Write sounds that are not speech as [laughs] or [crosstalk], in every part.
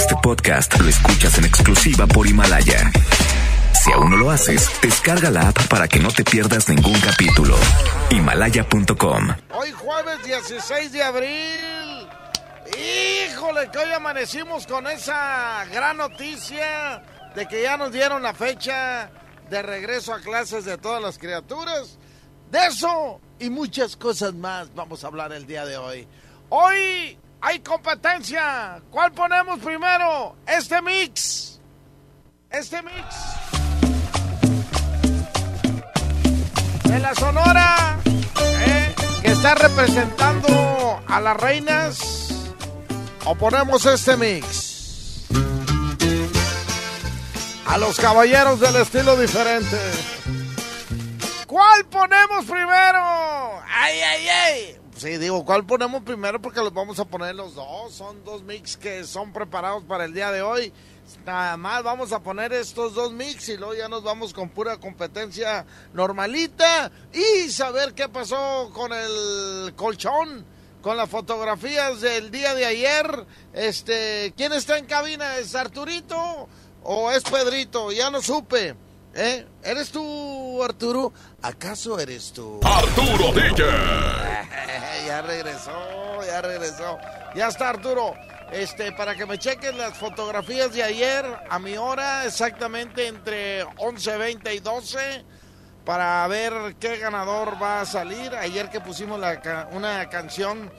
Este podcast lo escuchas en exclusiva por Himalaya. Si aún no lo haces, descarga la app para que no te pierdas ningún capítulo. Himalaya.com. Hoy jueves 16 de abril. Híjole, que hoy amanecimos con esa gran noticia de que ya nos dieron la fecha de regreso a clases de todas las criaturas. De eso y muchas cosas más vamos a hablar el día de hoy. Hoy hay competencia. ¿Cuál ponemos primero? Este mix. Este mix. De la Sonora. ¿eh? Que está representando a las reinas. O ponemos este mix. A los caballeros del estilo diferente. ¿Cuál ponemos primero? ¡Ay, ay, ay! Sí, digo, ¿cuál ponemos primero? Porque los vamos a poner los dos. Son dos mix que son preparados para el día de hoy. Nada más vamos a poner estos dos mix y luego ya nos vamos con pura competencia normalita y saber qué pasó con el colchón, con las fotografías del día de ayer. Este, ¿quién está en cabina? ¿Es Arturito o es Pedrito? Ya no supe. ¿Eh? ¿Eres tú, Arturo? ¿Acaso eres tú? Arturo DJ. [laughs] ya regresó, ya regresó. Ya está, Arturo. Este, para que me chequen las fotografías de ayer, a mi hora, exactamente entre 11.20 y 12, para ver qué ganador va a salir. Ayer que pusimos la, una canción,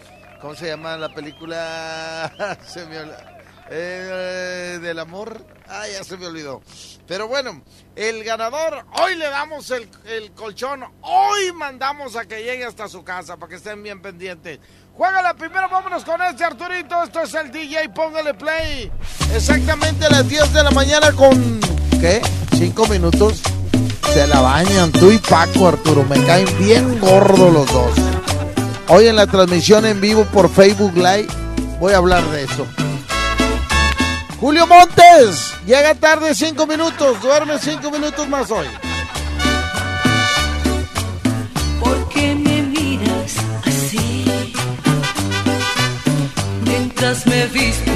¿cómo se llama la película? [laughs] se me olvidó. Eh, del amor. Ah, ya se me olvidó. Pero bueno, el ganador, hoy le damos el, colchón, hoy mandamos a que llegue hasta su casa para que estén bien pendientes. Juégala primero, vámonos con este Arturito. Esto es el DJ, póngale play. Exactamente a las 10 de la mañana con. ¿Qué? ¿Cinco minutos? Se la bañan tú y Paco, Arturo. Me caen bien gordos los dos. Hoy en la transmisión en vivo por Facebook Live voy a hablar de eso. Julio Montes, llega tarde cinco minutos, duerme cinco minutos más hoy. ¿Por qué me miras así? Mientras me visto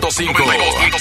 92.5.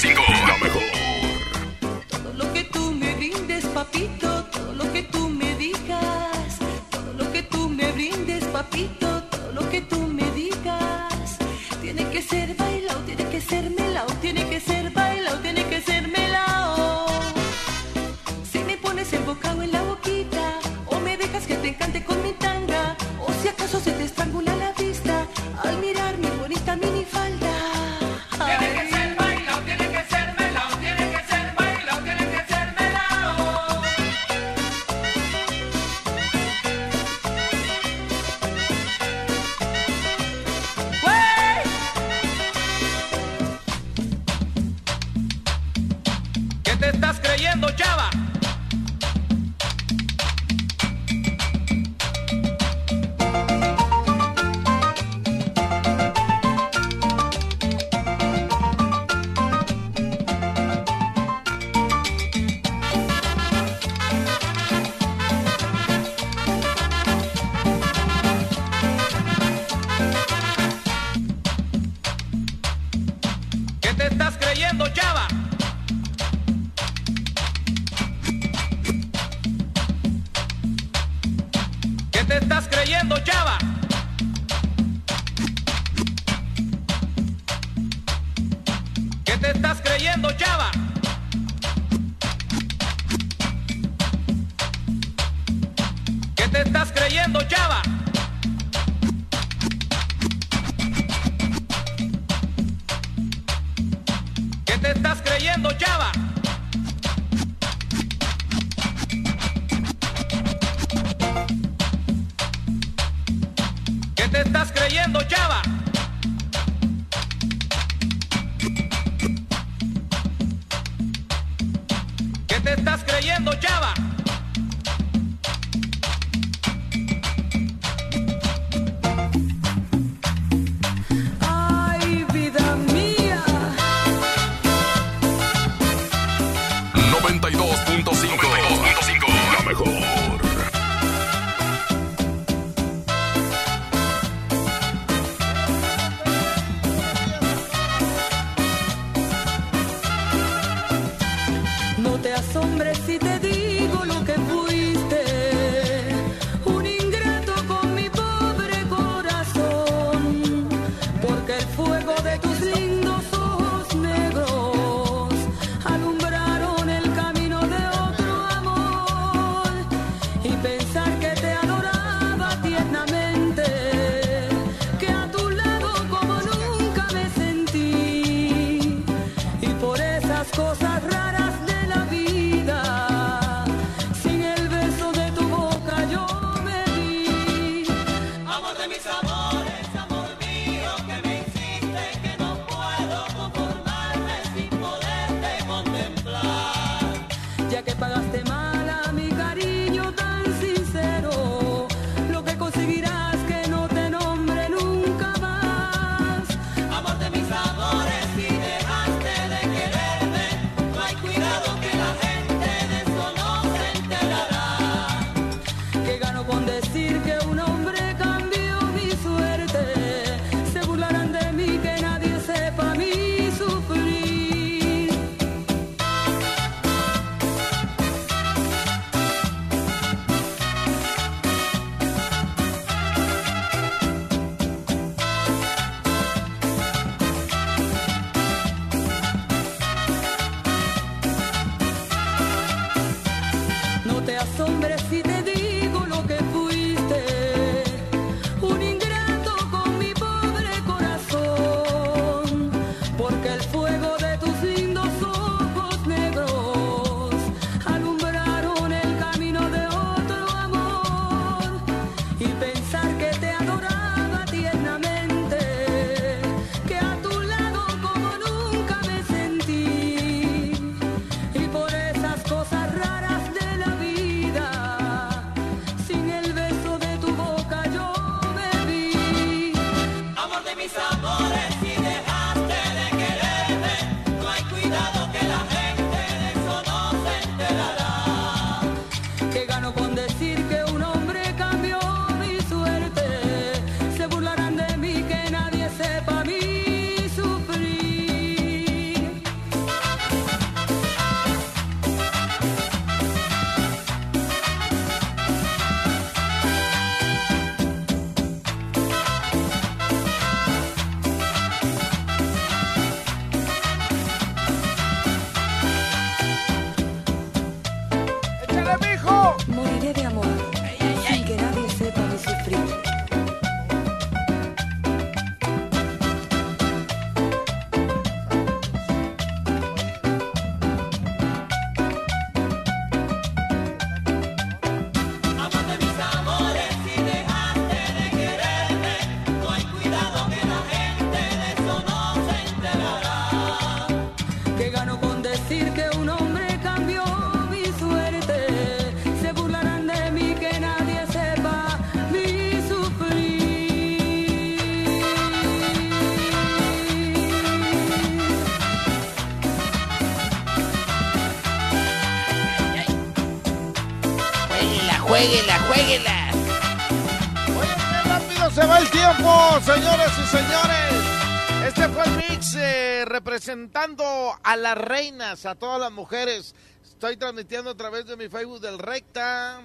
señores y señores. Este fue el mix eh, representando a las reinas, a todas las mujeres. Estoy transmitiendo a través de mi Facebook del Recta.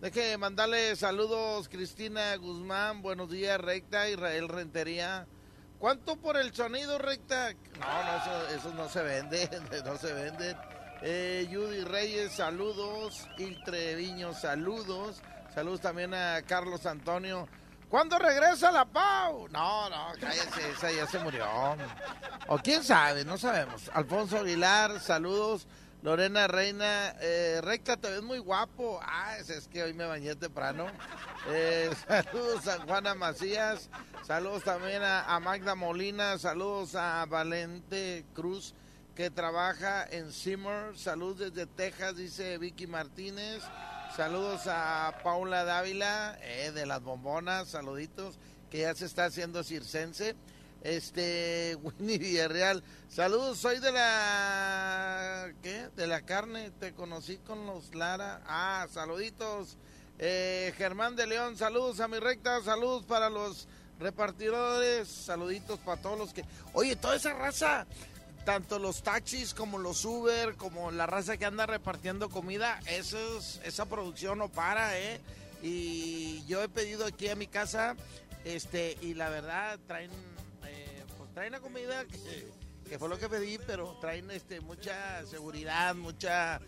Deje mandarle saludos Cristina Guzmán, buenos días Recta, Israel Rentería. ¿Cuánto por el sonido Recta? No, no, eso, eso no se vende, [laughs] no se vende. Eh, Judy Reyes, saludos. Il Treviño, saludos. Saludos también a Carlos Antonio. ¿Cuándo regresa la Pau? No, no, cállese, esa ya se murió. O quién sabe, no sabemos. Alfonso Aguilar, saludos. Lorena Reina, eh, recta, te ves muy guapo. Ah, es, es que hoy me bañé temprano. Eh, [laughs] saludos a Juana Macías. Saludos también a, a Magda Molina. Saludos a Valente Cruz, que trabaja en Simmer. Saludos desde Texas, dice Vicky Martínez. Saludos a Paula Dávila, eh, de las bombonas, saluditos, que ya se está haciendo circense. Este, [laughs] Winnie Villarreal, saludos, soy de la, ¿qué? De la carne, te conocí con los Lara. Ah, saluditos. Eh, Germán de León, saludos a mi recta, saludos para los repartidores, saluditos para todos los que... Oye, toda esa raza, tanto los taxis como los Uber, como la raza que anda repartiendo comida, eso es- esa producción no para, ¿eh? Y yo he pedido aquí a mi casa, este, y la verdad traen, eh, pues traen la comida que, que fue lo que pedí, pero traen, este, mucha seguridad, mucha,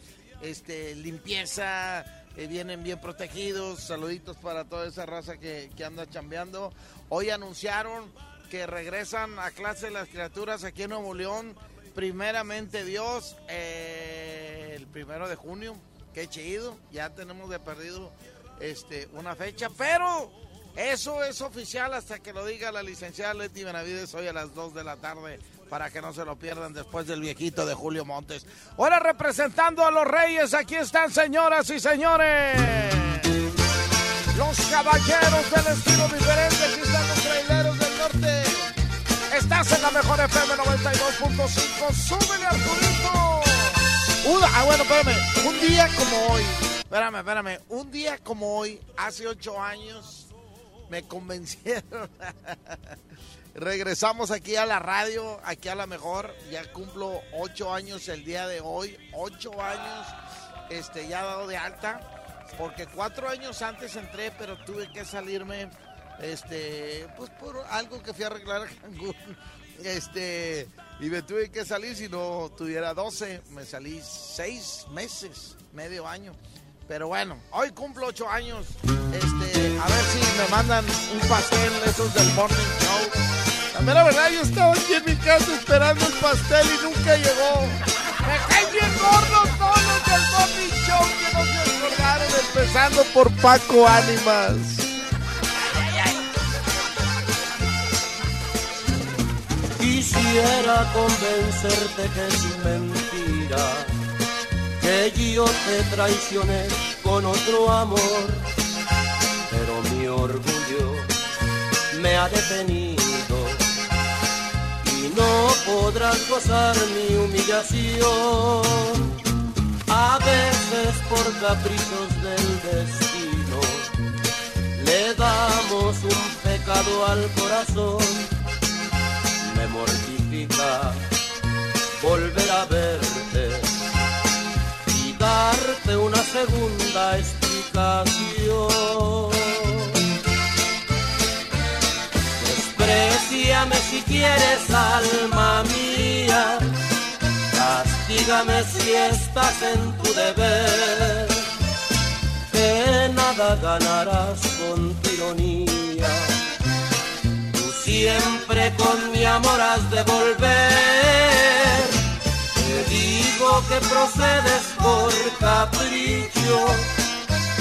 este, limpieza, eh, vienen bien protegidos. Saluditos para toda esa raza que, que anda chambeando. Hoy anunciaron que regresan a clase las criaturas aquí en Nuevo León. Primeramente Dios, eh, el primero de junio. Qué chido. Ya tenemos de perdido este, una fecha, pero eso es oficial hasta que lo diga la licenciada Leti Benavides hoy a las 2 de la tarde para que no se lo pierdan después del viejito de Julio Montes. Ahora representando a los Reyes, aquí están señoras y señores. Los caballeros del estilo diferente, aquí están los traileros Estás en la mejor FM 92.5, súbele Arturito. Una- ah, bueno, espérame, un día como hoy, Espérame, espérame. Un día como hoy, hace ocho años, me convencieron. [laughs] Regresamos aquí a la radio, aquí a la mejor. Ya cumplo ocho años el día de hoy. Ocho años, este, ya dado de alta. Porque cuatro años antes entré, pero tuve que salirme, este, pues por algo que fui a arreglar a Cancún. [laughs] Este, y me tuve que salir, si no tuviera 12, me salí seis meses, medio año. Pero bueno, hoy cumplo ocho años. Este, a ver si me mandan un pastel esos del morning show. La mera verdad, yo estaba aquí en mi casa esperando el pastel y nunca llegó. Me caen bien gordos todos los del morning show que no se acordaron, empezando por Paco Ánimas. Quisiera convencerte que es mentira, que yo te traicioné con otro amor, pero mi orgullo me ha detenido y no podrás gozar mi humillación. A veces por caprichos del destino le damos un pecado al corazón mortifica volver a verte y darte una segunda explicación. Despreciame si quieres, alma mía, castígame si estás en tu deber, que nada ganarás con tironía siempre con mi amor has de volver. Te digo que procedes por capricho,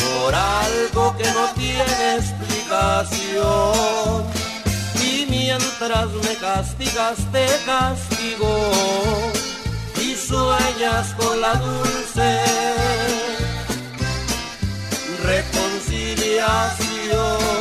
por algo que no tiene explicación. Y mientras me castigas, te castigo y sueñas con la dulce reconciliación.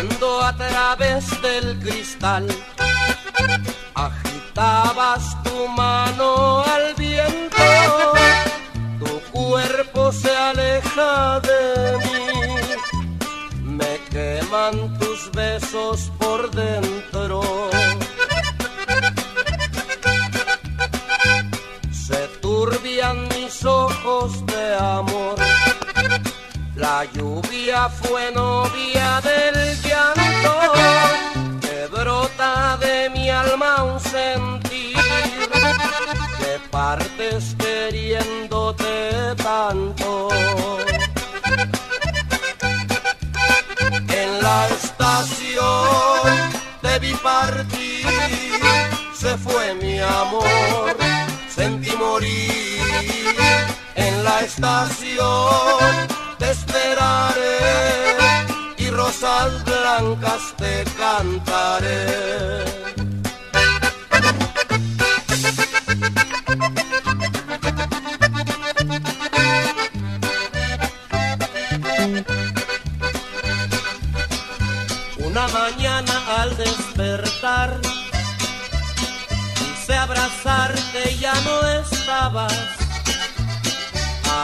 Mirando a través del cristal. Agitabas tu mano al viento, tu cuerpo se aleja de mí. Me queman tus besos por dentro. Se turbian mis ojos de amor. La lluvia fue novia del En la estación te vi partir, se fue mi amor, sentí morir en la estación te esperaré y rosas blancas te cantaré.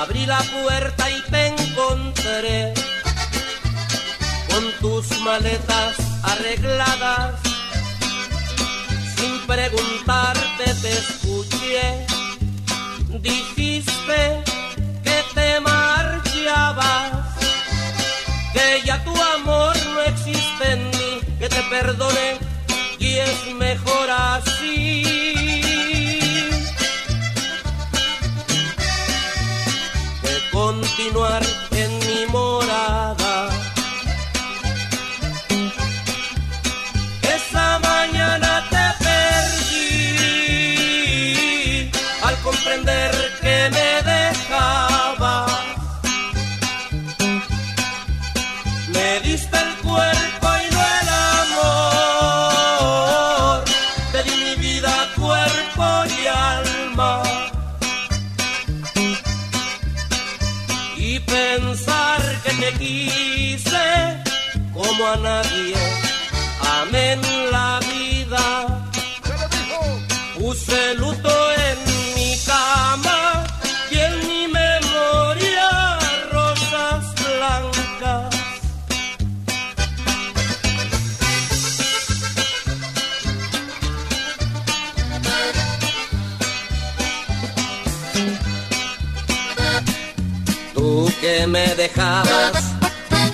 Abrí la puerta y te encontré con tus maletas arregladas. Sin preguntarte te escuché. Dijiste que te marchabas, que ya tu amor no existe en mí, que te perdone y es mejor así.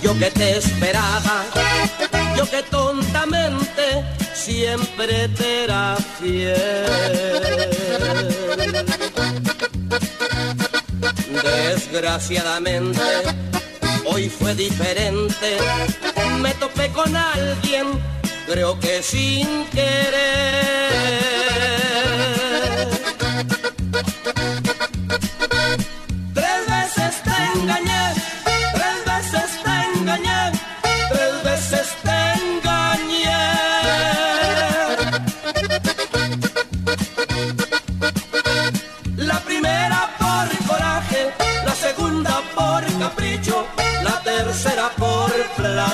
Yo que te esperaba, yo que tontamente siempre te era fiel. Desgraciadamente, hoy fue diferente, me topé con alguien, creo que sin querer.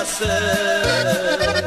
nasıl?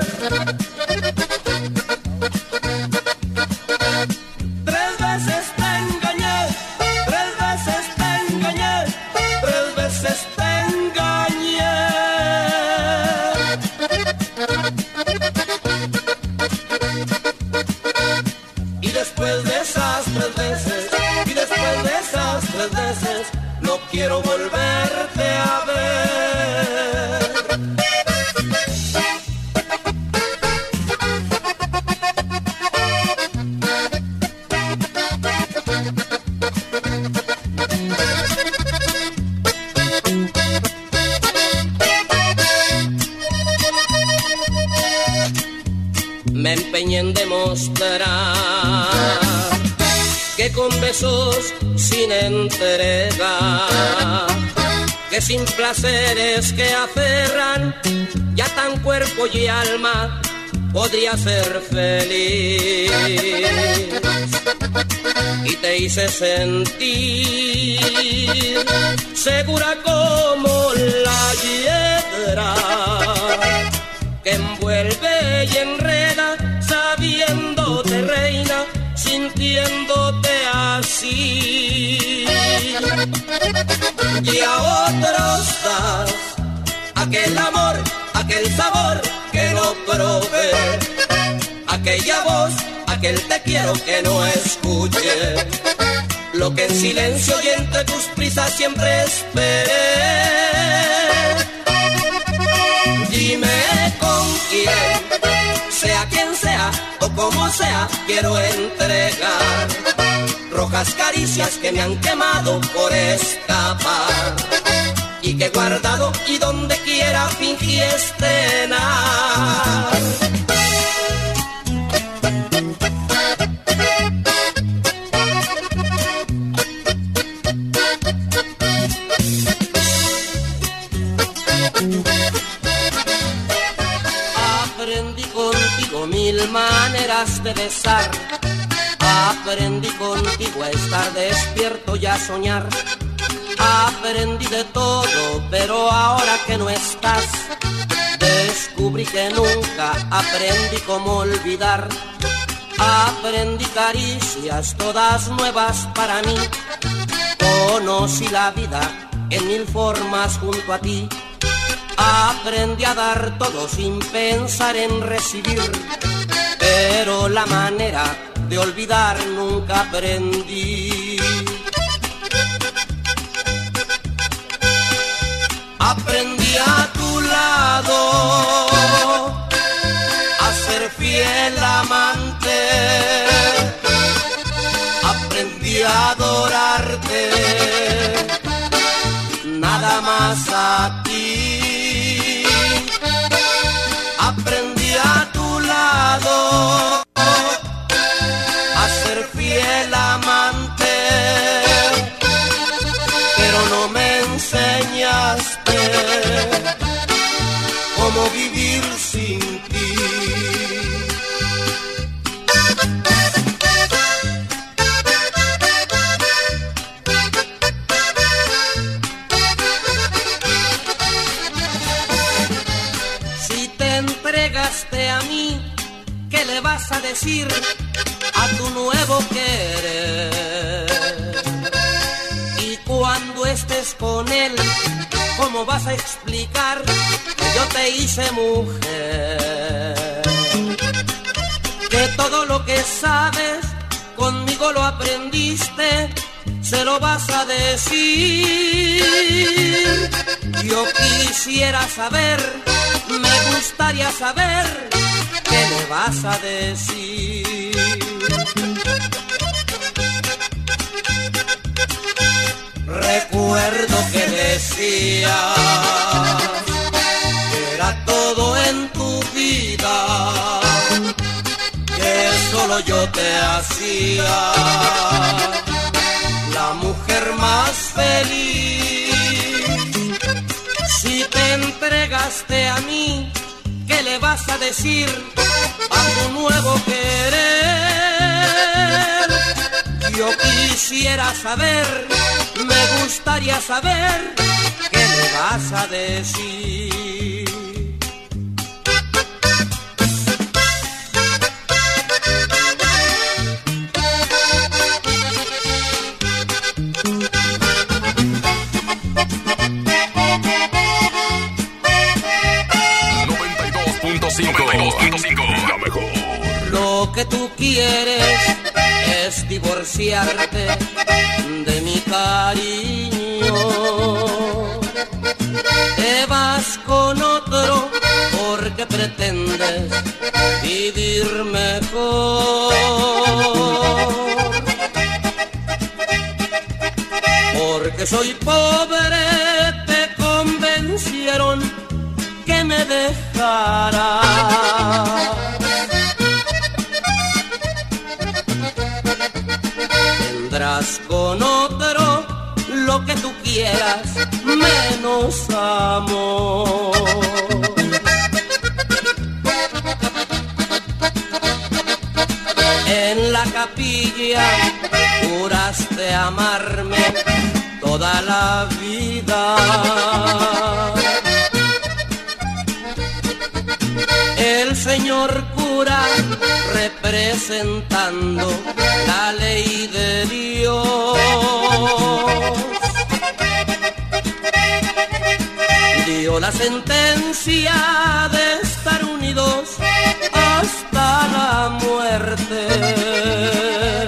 Sin placeres que aferran, ya tan cuerpo y alma podría ser feliz. Y te hice sentir segura como la hiedra que envuelve y enreda, sabiéndote reina, sintiéndote así. Y a otros das aquel amor, aquel sabor que no probé, aquella voz, aquel te quiero que no escuche. Lo que en silencio y entre tus prisas siempre esperé. Dime con quién, sea quien sea o como sea, quiero entregar rojas caricias que me han quemado por escapar y que guardado y donde quiera fingí estrenar. A estar despierto y a soñar. Aprendí de todo, pero ahora que no estás, descubrí que nunca aprendí cómo olvidar. Aprendí caricias todas nuevas para mí. Conocí la vida en mil formas junto a ti. Aprendí a dar todo sin pensar en recibir, pero la manera de olvidar nunca aprendí. Aprendí a tu lado a ser fiel amante. Aprendí a adorarte nada más a ti. Aprendí a tu lado cómo vivir sin ti. Si te entregaste a mí, ¿qué le vas a decir a tu nuevo querer? Y cuando estés con él, ¿cómo vas a explicar que yo te hice mujer? Que todo lo que sabes conmigo lo aprendiste se lo vas a decir. Yo quisiera saber, me gustaría saber qué le vas a decir. Recuerdo que decías que era todo en tu vida, que solo yo te hacía la mujer más feliz. Si te entregaste a mí, ¿qué le vas a decir a tu nuevo querer? Yo quisiera saber, me gustaría saber qué le vas a decir. [laughs] Lo que tú quieres es divorciarte de mi cariño. Te vas con otro porque pretendes vivir mejor. Porque soy pobre, te convencieron que me dejara. Con otro lo que tú quieras, menos amor. En la capilla juraste amarme toda la vida. El señor cura representando la ley de Dios. Dio la sentencia de estar unidos hasta la muerte.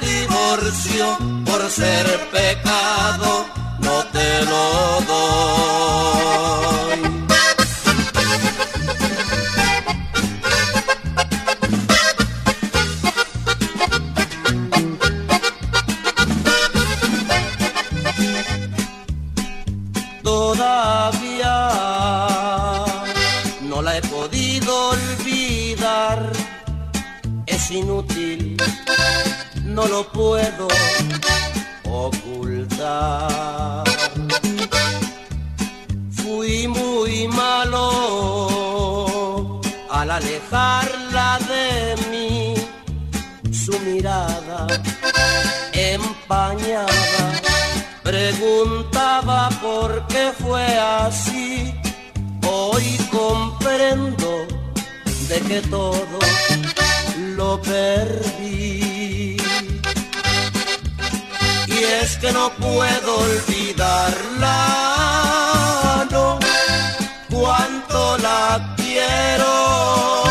Divorcio por ser pecado no la he podido olvidar, es inútil, no lo puedo ocultar. Fui muy malo al alejarla de mí, su mirada empañada preguntaba por qué fue así. De que todo lo perdí. Y es que no puedo olvidarla, no, cuánto la quiero.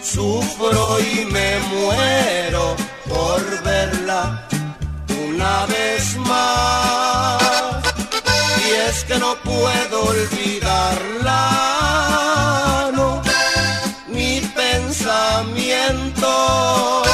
Sufro y me muero por verla una vez más. Y es que no puedo olvidarla, pensamiento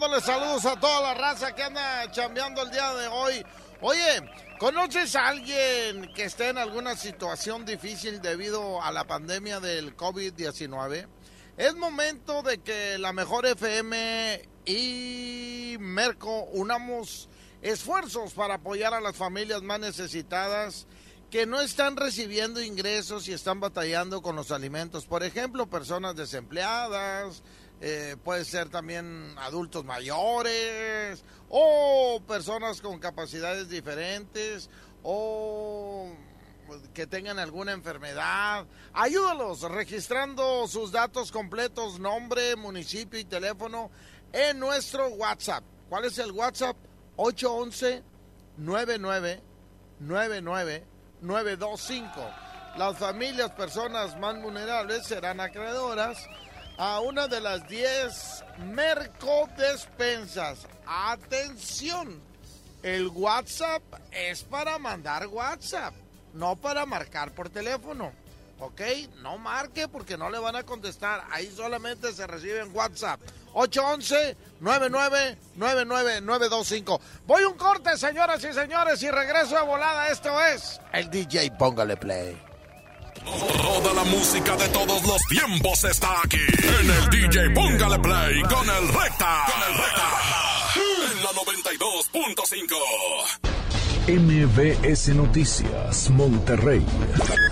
Mandándole saludos a toda la raza que anda chambeando el día de hoy. Oye, ¿conoces a alguien que esté en alguna situación difícil debido a la pandemia del COVID-19? Es momento de que la mejor FM y Merco unamos esfuerzos para apoyar a las familias más necesitadas que no están recibiendo ingresos y están batallando con los alimentos. Por ejemplo, personas desempleadas, eh, puede ser también adultos mayores o personas con capacidades diferentes o que tengan alguna enfermedad. Ayúdalos registrando sus datos completos, nombre, municipio y teléfono en nuestro WhatsApp. ¿Cuál es el WhatsApp? 811 99 99 925. Las familias, personas más vulnerables serán acreedoras a una de las 10 mercodespensas. Atención, el WhatsApp es para mandar WhatsApp, no para marcar por teléfono. ¿Ok? No marque porque no le van a contestar. Ahí solamente se recibe en WhatsApp. 811-999925. Voy un corte, señoras y señores, y regreso de volada. Esto es el DJ Póngale Play. Toda la música de todos los tiempos está aquí en el DJ Póngale Play con el Recta. Con el Recta. En la 92.5. MBS Noticias, Monterrey.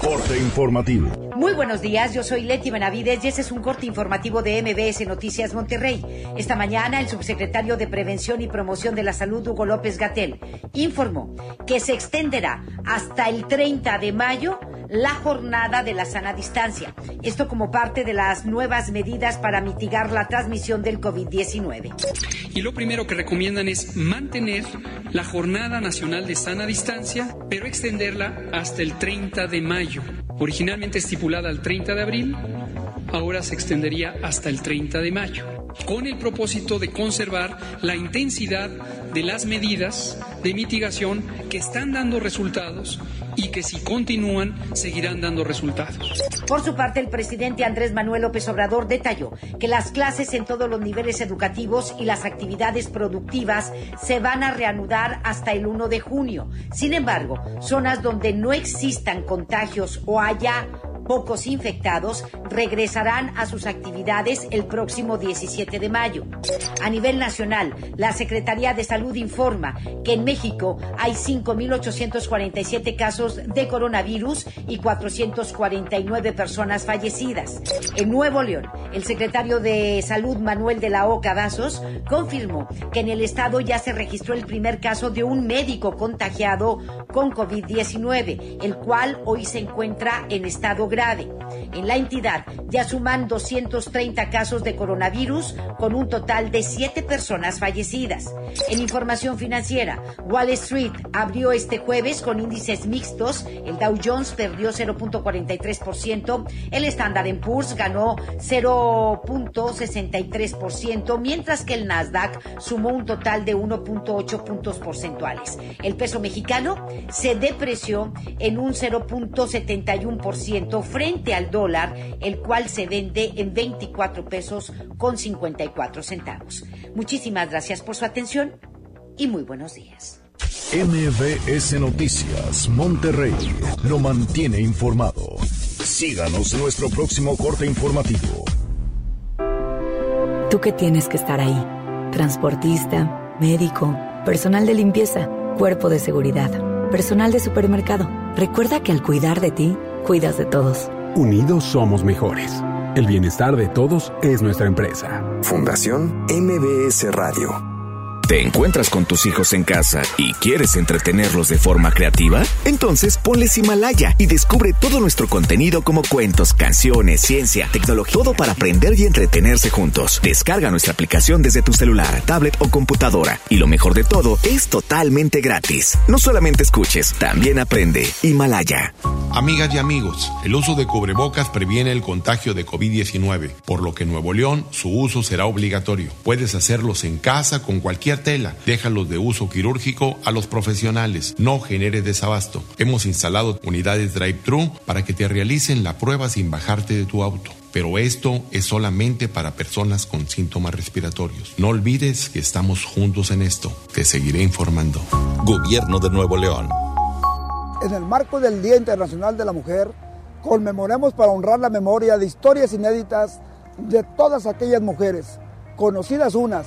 Corte informativo. Muy buenos días, yo soy Leti Benavides y este es un corte informativo de MBS Noticias Monterrey. Esta mañana el subsecretario de Prevención y Promoción de la Salud, Hugo López Gatel, informó que se extenderá hasta el 30 de mayo la jornada de la sana distancia. Esto como parte de las nuevas medidas para mitigar la transmisión del COVID-19. Y lo primero que recomiendan es mantener la Jornada Nacional de Sana Distancia, pero extenderla hasta el 30 de mayo. Originalmente estipulada al 30 de abril, ahora se extendería hasta el 30 de mayo, con el propósito de conservar la intensidad de las medidas de mitigación que están dando resultados y que si continúan seguirán dando resultados. Por su parte, el presidente Andrés Manuel López Obrador detalló que las clases en todos los niveles educativos y las actividades productivas se van a reanudar hasta el 1 de junio. Sin embargo, zonas donde no existan contagios o haya pocos infectados regresarán a sus actividades el próximo 17 de mayo. A nivel nacional, la Secretaría de Salud informa que en México hay 5.847 casos de coronavirus y 449 personas fallecidas. En Nuevo León, el secretario de Salud Manuel de la O. Cavazos confirmó que en el estado ya se registró el primer caso de un médico contagiado con COVID-19, el cual hoy se encuentra en estado grave. En la entidad ya suman 230 casos de coronavirus con un total de 7 personas fallecidas. En información financiera, Wall Street abrió este jueves con índices mixtos. El Dow Jones perdió 0.43%, el Standard Poor's ganó 0.63%, mientras que el Nasdaq sumó un total de 1.8 puntos porcentuales. El peso mexicano se depreció en un 0.71% frente al dólar, el cual se vende en 24 pesos con 54 centavos. Muchísimas gracias por su atención y muy buenos días. MBS Noticias, Monterrey. Lo mantiene informado. Síganos en nuestro próximo corte informativo. Tú que tienes que estar ahí. Transportista, médico, personal de limpieza, cuerpo de seguridad, personal de supermercado. Recuerda que al cuidar de ti, cuidas de todos. Unidos somos mejores. El bienestar de todos es nuestra empresa. Fundación MBS Radio. ¿Te encuentras con tus hijos en casa y quieres entretenerlos de forma creativa? Entonces ponles Himalaya y descubre todo nuestro contenido como cuentos, canciones, ciencia, tecnología, todo para aprender y entretenerse juntos. Descarga nuestra aplicación desde tu celular, tablet o computadora. Y lo mejor de todo, es totalmente gratis. No solamente escuches, también aprende. Himalaya. Amigas y amigos, el uso de cubrebocas previene el contagio de COVID-19, por lo que en Nuevo León su uso será obligatorio. Puedes hacerlos en casa con cualquier tela. Déjalos de uso quirúrgico a los profesionales. No genere desabasto. Hemos instalado unidades drive-thru para que te realicen la prueba sin bajarte de tu auto. Pero esto es solamente para personas con síntomas respiratorios. No olvides que estamos juntos en esto. Te seguiré informando. Gobierno de Nuevo León. En el marco del Día Internacional de la Mujer, conmemoremos para honrar la memoria de historias inéditas de todas aquellas mujeres, conocidas unas,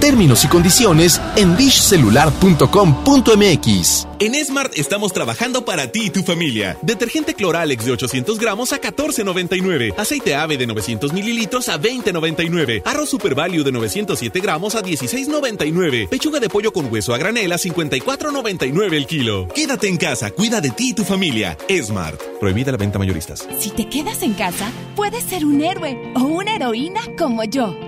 Términos y condiciones en dishcelular.com.mx. En Smart estamos trabajando para ti y tu familia. Detergente Cloralex de 800 gramos a 14.99. Aceite ave de 900 mililitros a 20.99. Arroz Super Value de 907 gramos a 16.99. Pechuga de pollo con hueso a granel a 54.99 el kilo. Quédate en casa, cuida de ti y tu familia. Smart. Prohibida la venta mayoristas. Si te quedas en casa, puedes ser un héroe o una heroína como yo.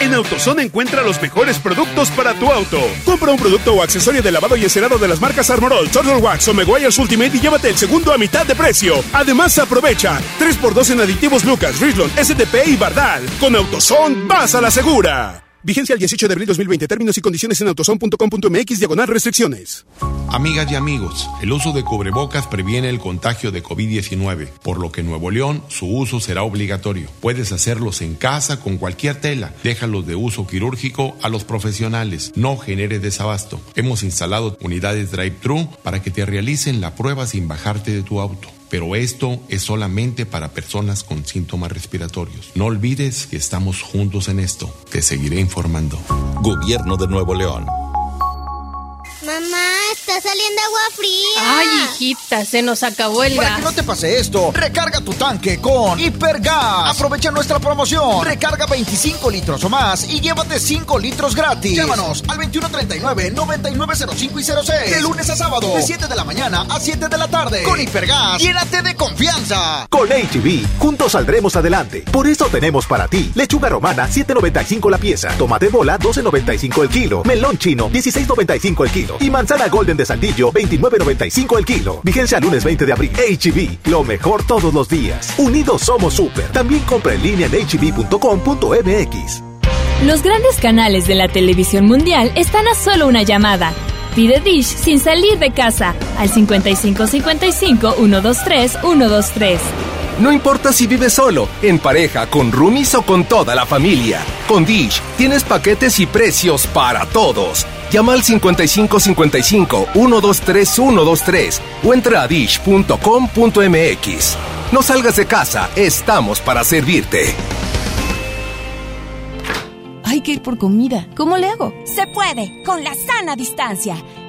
En AutoZone encuentra los mejores productos para tu auto. Compra un producto o accesorio de lavado y encerado de las marcas Armorol, Turtle Wax o Meguiar's Ultimate y llévate el segundo a mitad de precio. Además, aprovecha 3x2 en aditivos Lucas, Richland, SDP y Bardal. Con AutoZone, vas a la segura. Vigencia el 18 de abril 2020. Términos y condiciones en autozone.com.mx diagonal restricciones. Amigas y amigos, el uso de cubrebocas previene el contagio de COVID-19, por lo que en Nuevo León su uso será obligatorio. Puedes hacerlos en casa con cualquier tela. Déjalos de uso quirúrgico a los profesionales. No genere desabasto. Hemos instalado unidades drive-thru para que te realicen la prueba sin bajarte de tu auto. Pero esto es solamente para personas con síntomas respiratorios. No olvides que estamos juntos en esto. Te seguiré informando. Gobierno de Nuevo León. Mamá, está saliendo agua fría. Ay, hijita, se nos acabó el Para gas. que no te pase esto, recarga tu tanque con Hipergas. Aprovecha nuestra promoción. Recarga 25 litros o más y llévate 5 litros gratis. Llámanos al 2139-9905 y 06. De lunes a sábado, de 7 de la mañana a 7 de la tarde. Con Hipergas, llénate de confianza. Con HB, juntos saldremos adelante. Por eso tenemos para ti lechuga romana 7.95 la pieza, tomate bola 12.95 el kilo, melón chino 16.95 el kilo y manzana golden de Saldillo 29.95 el kilo. Vigencia lunes 20 de abril. HB, lo mejor todos los días. Unidos somos super. También compra en línea en hb.com.mx. Los grandes canales de la televisión mundial están a solo una llamada. Pide Dish sin salir de casa al 5555 123 123. No importa si vives solo, en pareja, con roomies o con toda la familia. Con Dish tienes paquetes y precios para todos. Llama al 5555 123 123 o entra a dish.com.mx. No salgas de casa, estamos para servirte. Hay que ir por comida. ¿Cómo le hago? Se puede, con la sana distancia.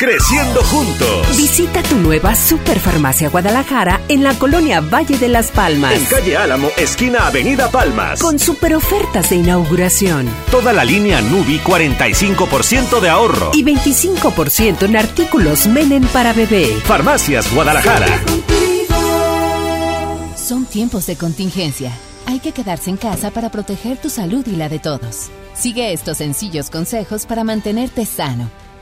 Creciendo juntos. Visita tu nueva Superfarmacia Guadalajara en la colonia Valle de las Palmas. En calle Álamo, esquina Avenida Palmas. Con super ofertas de inauguración. Toda la línea Nubi, 45% de ahorro. Y 25% en artículos Menem para bebé. Farmacias Guadalajara. Son tiempos de contingencia. Hay que quedarse en casa para proteger tu salud y la de todos. Sigue estos sencillos consejos para mantenerte sano.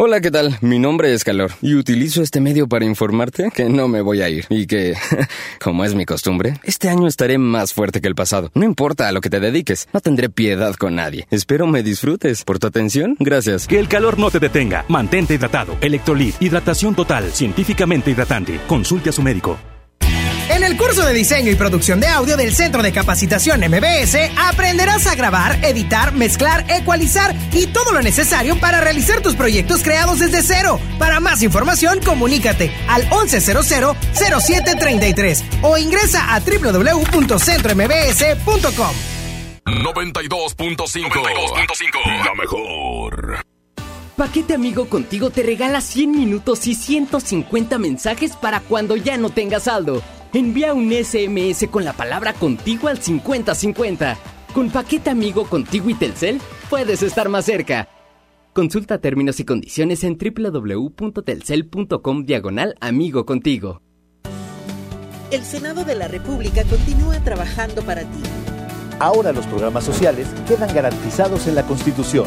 Hola, ¿qué tal? Mi nombre es Calor y utilizo este medio para informarte que no me voy a ir y que, [laughs] como es mi costumbre, este año estaré más fuerte que el pasado. No importa a lo que te dediques, no tendré piedad con nadie. Espero me disfrutes. Por tu atención, gracias. Que el calor no te detenga. Mantente hidratado. Electrolit, hidratación total, científicamente hidratante. Consulte a su médico. En el curso de diseño y producción de audio del Centro de Capacitación MBS aprenderás a grabar, editar, mezclar, ecualizar y todo lo necesario para realizar tus proyectos creados desde cero. Para más información, comunícate al 1100-0733 o ingresa a www.centrombs.com. 92.5 La mejor. Paquete Amigo Contigo te regala 100 minutos y 150 mensajes para cuando ya no tengas saldo. Envía un SMS con la palabra contigo al 5050. Con Paquete Amigo Contigo y Telcel puedes estar más cerca. Consulta términos y condiciones en www.telcel.com diagonal amigo contigo. El Senado de la República continúa trabajando para ti. Ahora los programas sociales quedan garantizados en la Constitución.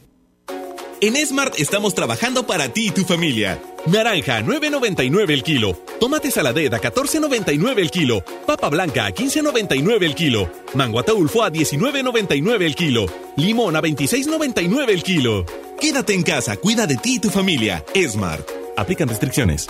En Smart estamos trabajando para ti y tu familia. Naranja, 9.99 el kilo. Tomate saladera, 14.99 el kilo. Papa blanca, 15.99 el kilo. Mango ataulfo a 19.99 el kilo. Limón a 26.99 el kilo. Quédate en casa, cuida de ti y tu familia. Smart. Aplican restricciones.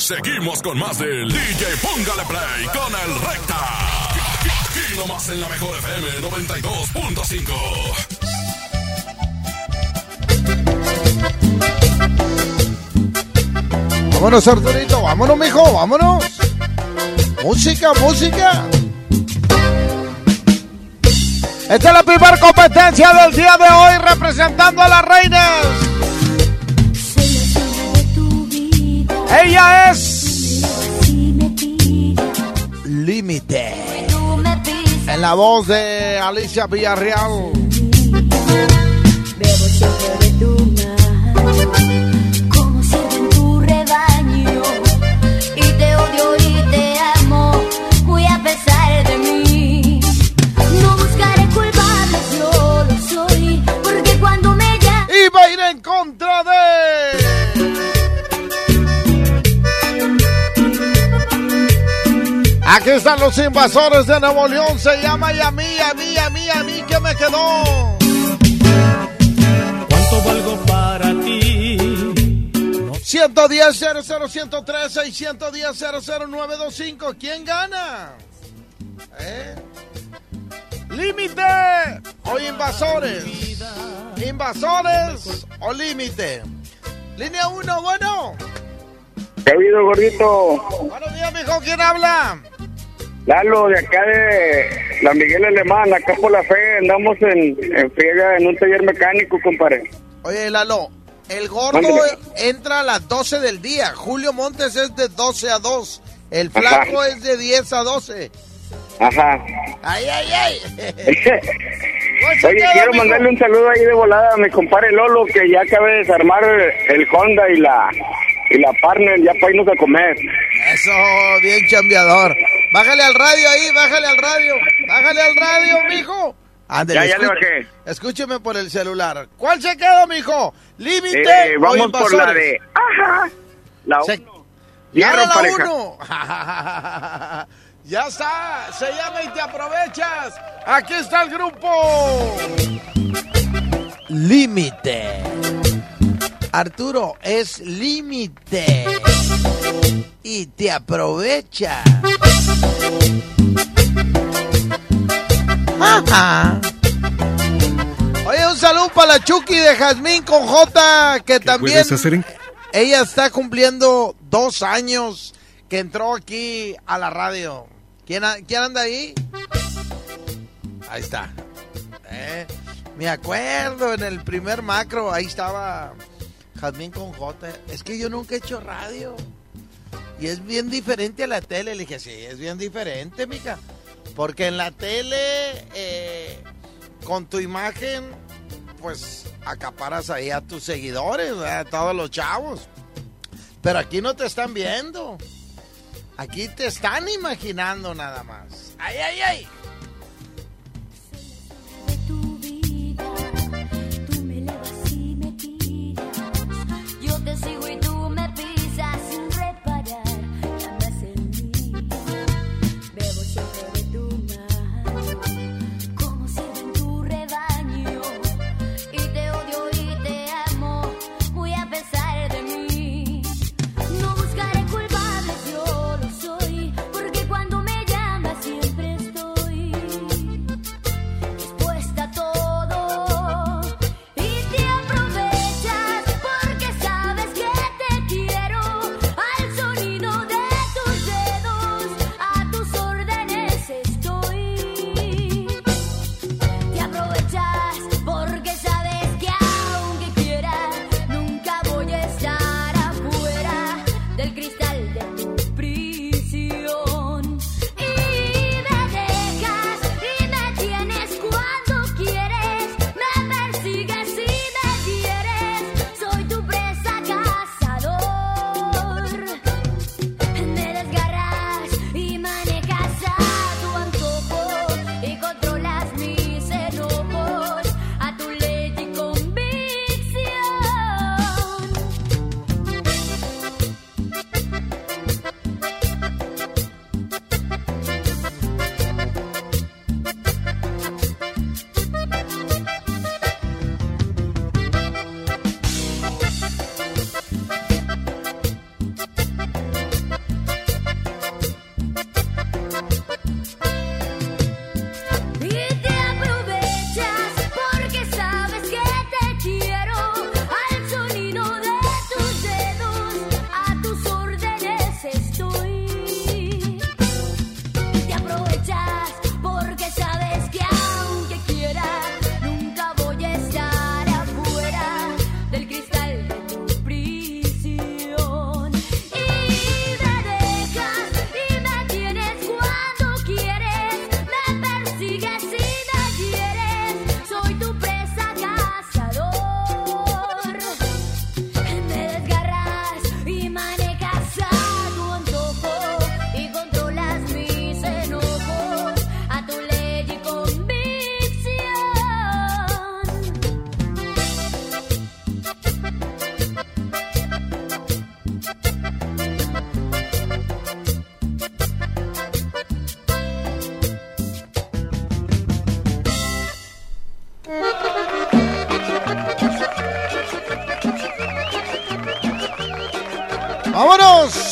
Seguimos con más del DJ Póngale Play con el Recta. Aquí nomás en la mejor FM 92.5. Vámonos, Arturito, vámonos, mijo, vámonos. Música, música. Esta es la primera competencia del día de hoy representando a las reinas. Ella es Límite. En la voz de Alicia Villarreal. Bebo siempre de tu mar, como sirve en tu rebaño, y te odio y Aquí están los invasores de Nuevo León. Se llama y a mí, a mí, a mí, a mí, ¿qué me quedó? ¿Cuánto valgo para ti? 110 00113 y 110 00925. ¿Quién gana? ¿Eh? Límite o invasores. Invasores o límite. Línea 1, bueno. ¿Qué ha habido, gordito? Buenos días, mijo. ¿Quién habla? Lalo, de acá de la Miguel Alemán, acá por la fe, andamos en, en friega en un taller mecánico, compadre. Oye, Lalo, el gordo Mándeme. entra a las 12 del día. Julio Montes es de 12 a 2. El flaco es de 10 a 12. Ajá. Ay, ay, ay. [laughs] Oye, queda, quiero mandarle un saludo ahí de volada a mi compadre Lolo, que ya acaba de desarmar el Honda y la y la partner, ya para irnos a comer. Eso, bien chambeador. Bájale al radio ahí, bájale al radio. Bájale al radio, mijo. Ándale, Ya, ya le bajé. Escúcheme por el celular. ¿Cuál se quedó, mijo? ¿Límite Eh, o vamos por la de... Ajá. La Se- uno. La pareja. uno. [laughs] ya está, se llama y te aprovechas. Aquí está el grupo. Límite. Arturo, es límite. Y te aprovecha. Ajá. Oye, un saludo para la Chucky de Jazmín con J, que también hacer ella está cumpliendo dos años que entró aquí a la radio. ¿Quién, quién anda ahí? Ahí está. Eh, me acuerdo en el primer macro, ahí estaba Jazmín con J. Es que yo nunca he hecho radio. Y es bien diferente a la tele. Le dije, sí, es bien diferente, mija. Porque en la tele, eh, con tu imagen, pues acaparas ahí a tus seguidores, a todos los chavos. Pero aquí no te están viendo. Aquí te están imaginando nada más. ¡Ay, ay, ay!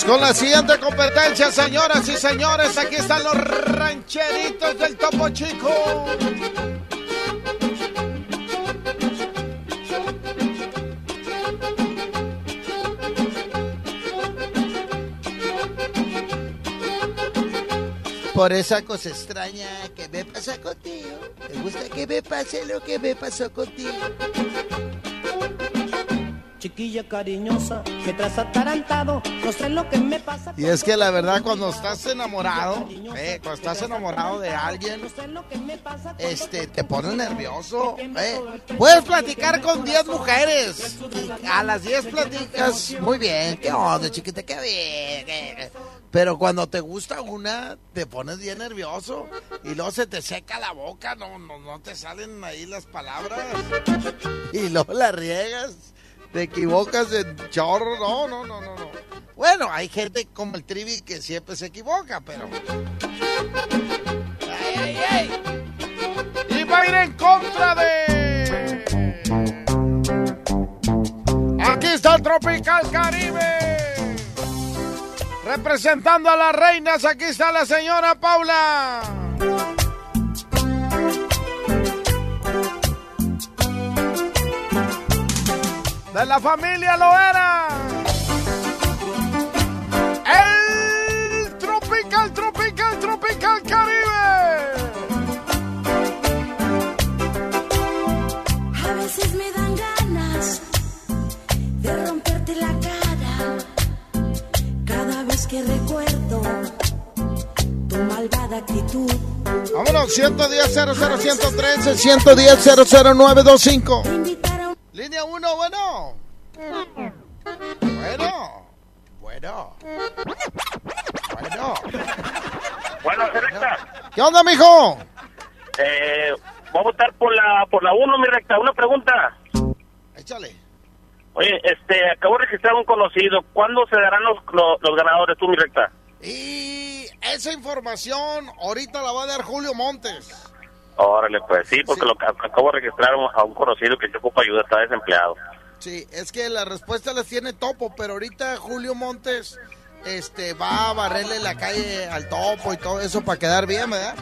Con la siguiente competencia, señoras y señores. Aquí están los rancheritos del Topo Chico. Por esa cosa extraña que me pasa contigo. Me gusta que me pase lo que me pasó contigo. Chiquilla cariñosa, me traes atarantado, no sé lo que me pasa. Y es que la verdad cuando estás enamorado, eh, cuando estás enamorado de alguien, este, te pones nervioso. eh. Puedes platicar con 10 mujeres. y a las 10 platicas muy bien. ¿Qué onda, chiquita? ¿Qué bien? ¿Qué- Pero cuando te gusta una, te pones bien nervioso y luego se te seca la boca, no, no, no te salen ahí las palabras. Y luego la riegas, te equivocas en chorro, no, no, no, no, no. Bueno, hay gente como el Trivi que siempre se equivoca, pero... Y va a ir en contra de... Aquí está el Tropical Caribe. Representando a las reinas, aquí está la señora Paula. De la familia lo era. El Tropical, Tropical, Tropical Caribe. A veces me dan ganas de romperte la cara. Cada vez que recuerdo tu malvada actitud. Vámonos, 110 00113 110 00925 Línea 1, bueno. Bueno. Bueno. Bueno. Bueno, selecta, ¿Qué onda, mijo? eh, voy a votar por la por la 1, mi recta. Una pregunta. Échale. Oye, este, acabo de registrar un conocido. ¿Cuándo se darán los, los, los ganadores, tú, mi recta? Y esa información ahorita la va a dar Julio Montes. Órale, pues sí, porque lo que acabo de registrar a un conocido que se ocupa ayuda, está desempleado. Sí, es que la respuesta las tiene Topo, pero ahorita Julio Montes este va a barrerle la calle al Topo y todo eso para quedar bien, ¿verdad?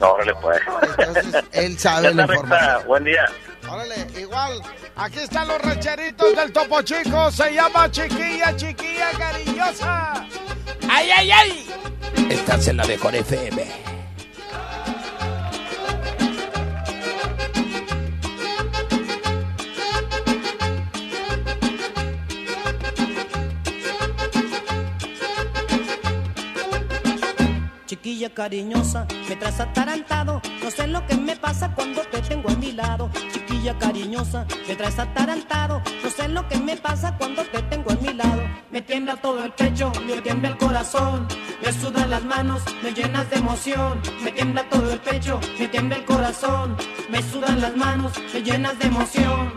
Órale, pues. Entonces, él [laughs] sabe la información. Buen día. Órale, igual. Aquí están los rancheritos del Topo Chico. Se llama Chiquilla, Chiquilla Cariñosa. ¡Ay, ay, ay! Estás en la mejor FM. Chiquilla cariñosa, me traes atarantado, no sé lo que me pasa cuando te tengo a mi lado. Chiquilla cariñosa, me traes atarantado, no sé lo que me pasa cuando te tengo a mi lado. Me tiembla todo el pecho, me tiembla el corazón, me sudan las manos, me llenas de emoción. Me tiembla todo el pecho, me tiembla el corazón, me sudan las manos, me llenas de emoción.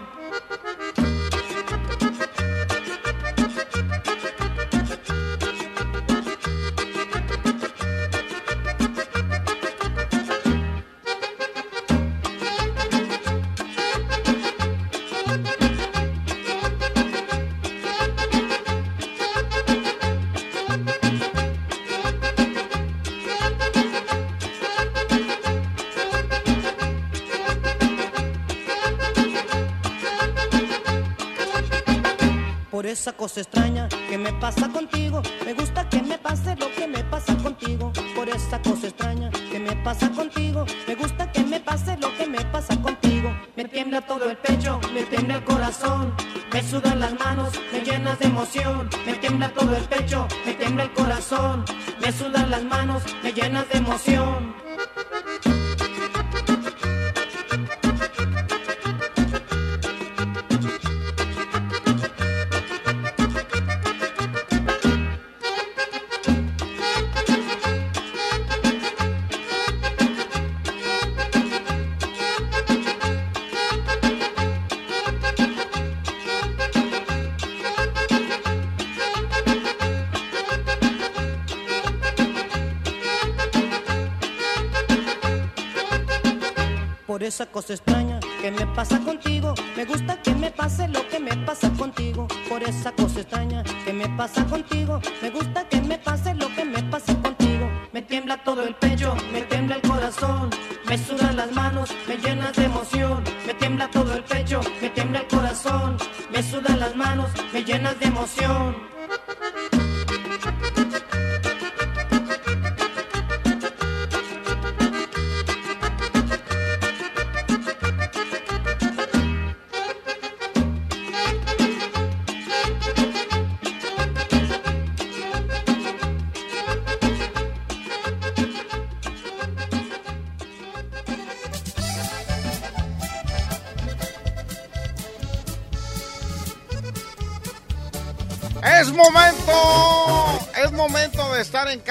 Esa cosa extraña que me pasa contigo, me gusta que me pase lo que me pasa contigo. Por esa cosa extraña que me pasa contigo, me gusta que me pase lo que me pasa contigo. Me tiembla todo el pecho, me tiembla el corazón, me sudan las manos, me llenas de emoción. Me tiembla todo el pecho, me tiembla el corazón, me sudan las manos, me llenas de emoción. Esa cosa extraña que me pasa contigo. Me gusta que me pase lo que me pasa contigo. Por esa cosa extraña que me pasa contigo. Me gusta que me pase lo que me pasa contigo. Me tiembla todo el pecho, me tiembla el corazón. Me sudan las manos, me llenas de emoción. Me tiembla todo el pecho, me tiembla el corazón. Me sudan las manos, me llenas de emoción.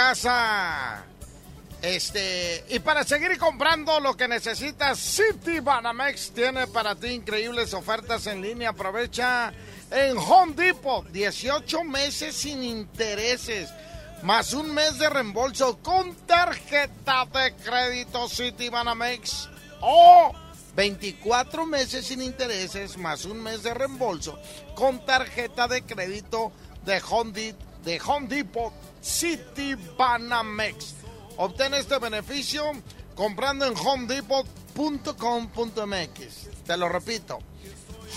Casa. Este, y para seguir comprando lo que necesitas, City Banamex tiene para ti increíbles ofertas en línea. Aprovecha en Home Depot 18 meses sin intereses, más un mes de reembolso con tarjeta de crédito City Banamex o 24 meses sin intereses, más un mes de reembolso con tarjeta de crédito de Home, de Home Depot City Banamex. Obtén este beneficio comprando en homedepot.com.mx. Te lo repito,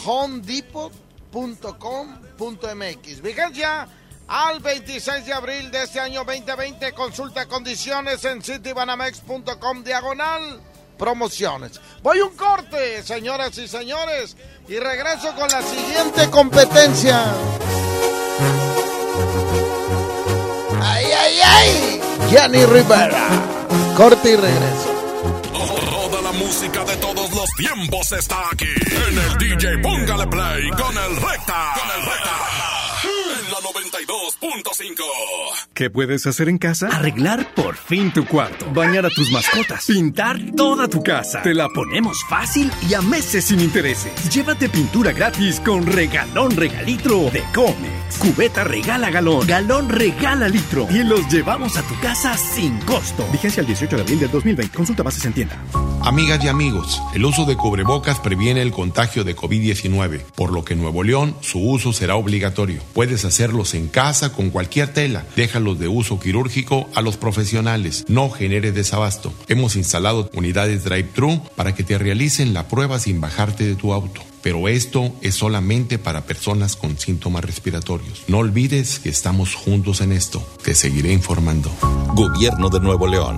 homedepot.com.mx. Vigencia al 26 de abril de este año 2020. Consulta condiciones en citybanamex.com diagonal promociones. Voy un corte, señoras y señores, y regreso con la siguiente competencia. ¡Ay, ay! Gianni Rivera. Corte y regreso. Toda la música de todos los tiempos está aquí. En el DJ Póngale Play con el Recta. Con el Recta. En la 92.5. ¿Qué puedes hacer en casa? Arreglar por fin tu cuarto. Bañar a tus mascotas. Pintar toda tu casa. Te la ponemos fácil y a meses sin intereses. Llévate pintura gratis con regalón regalitro de Comex. Cubeta regala galón. Galón regala litro. Y los llevamos a tu casa sin costo. Vigencia el 18 de abril del 2020. Consulta bases en tienda. Amigas y amigos, el uso de cubrebocas previene el contagio de COVID-19, por lo que en Nuevo León su uso será obligatorio. Puedes hacerlos en casa con cualquier tela. Déjalos de uso quirúrgico a los profesionales. No genere desabasto. Hemos instalado unidades drive-thru para que te realicen la prueba sin bajarte de tu auto. Pero esto es solamente para personas con síntomas respiratorios. No olvides que estamos juntos en esto. Te seguiré informando. Gobierno de Nuevo León.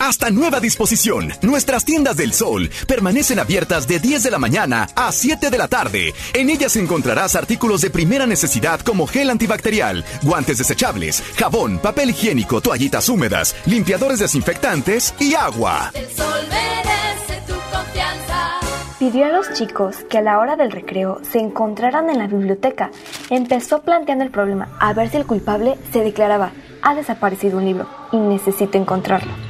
Hasta nueva disposición, nuestras tiendas del sol permanecen abiertas de 10 de la mañana a 7 de la tarde. En ellas encontrarás artículos de primera necesidad como gel antibacterial, guantes desechables, jabón, papel higiénico, toallitas húmedas, limpiadores desinfectantes y agua. El sol merece tu confianza. Pidió a los chicos que a la hora del recreo se encontraran en la biblioteca. Empezó planteando el problema a ver si el culpable se declaraba, ha desaparecido un libro y necesito encontrarlo.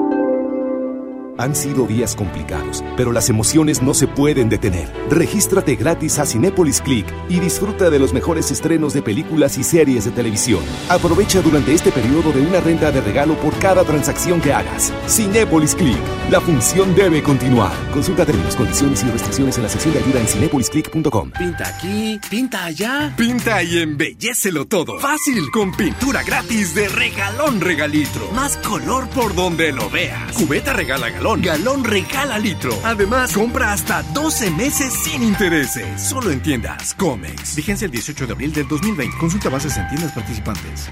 Han sido días complicados, pero las emociones no se pueden detener. Regístrate gratis a Cinépolis Click y disfruta de los mejores estrenos de películas y series de televisión. Aprovecha durante este periodo de una renta de regalo por cada transacción que hagas. Cinépolis Click. La función debe continuar. Consulta términos, condiciones y restricciones en la sección de ayuda en cinépolisclick.com. Pinta aquí, pinta allá. Pinta y embellecelo todo. Fácil, con pintura gratis de regalón regalitro. Más color por donde lo veas. Cubeta regala galón, galón regala litro. Además, compra hasta 12 meses sin intereses. Solo en tiendas Comex. Vigencia el 18 de abril del 2020. Consulta bases en tiendas participantes.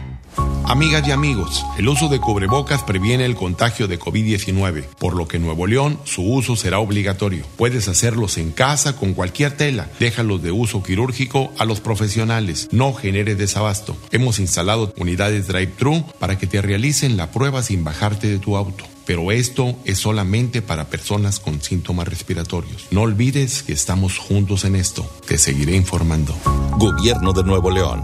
Amigas y amigos, el uso de cubrebocas previene el contagio de COVID-19, por lo que en Nuevo León su uso será obligatorio. Puedes hacerlos en casa con cualquier tela. Déjalos de uso quirúrgico a los profesionales. No genere desabasto. Hemos instalado unidades drive-thru para que te realicen la prueba sin bajarte de tu auto. Pero esto es solamente para personas con síntomas respiratorios. No olvides que estamos juntos en esto. Te seguiré informando. Gobierno de Nuevo León.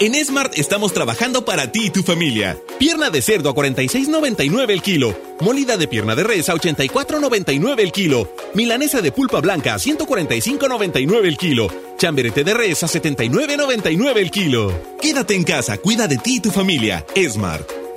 En Smart estamos trabajando para ti y tu familia. Pierna de cerdo a 46.99 el kilo. Molida de pierna de res a 84.99 el kilo. Milanesa de pulpa blanca a 145.99 el kilo. Chamberete de res a 79.99 el kilo. Quédate en casa, cuida de ti y tu familia. Smart.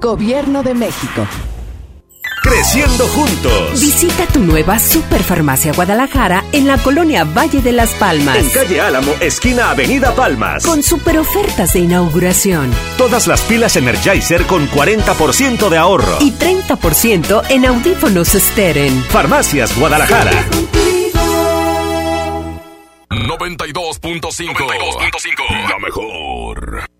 Gobierno de México. Creciendo juntos. Visita tu nueva Superfarmacia Guadalajara en la colonia Valle de las Palmas. En calle Álamo, esquina Avenida Palmas. Con super ofertas de inauguración. Todas las pilas Energizer con 40% de ahorro. Y 30% en audífonos Steren. Farmacias Guadalajara. 92.5. La mejor.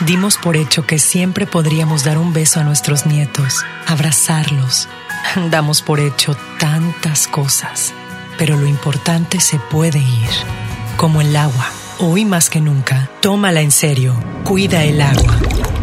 Dimos por hecho que siempre podríamos dar un beso a nuestros nietos, abrazarlos. Damos por hecho tantas cosas, pero lo importante se puede ir, como el agua. Hoy más que nunca, tómala en serio. Cuida el agua.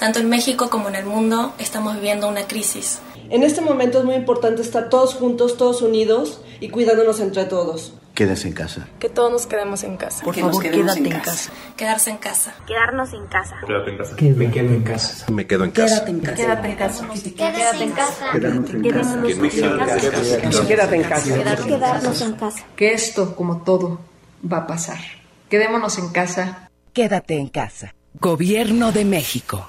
Tanto en México como en el mundo estamos viviendo una crisis. En este momento es muy importante estar todos juntos, todos unidos y cuidándonos entre todos. Quédese en casa. Que todos nos quedemos en casa. Por favor, quédate en casa. Quedarse en casa. Quedarnos en casa. Quédate en casa. Me quedo en casa. Me quedo en casa. Quédate en casa. Quédate en casa. Quédate en casa. Quédate en casa. Quédate en casa. Quedarnos en casa. Que esto, como todo, va a pasar. Quedémonos en casa. Quédate en casa. Gobierno de México.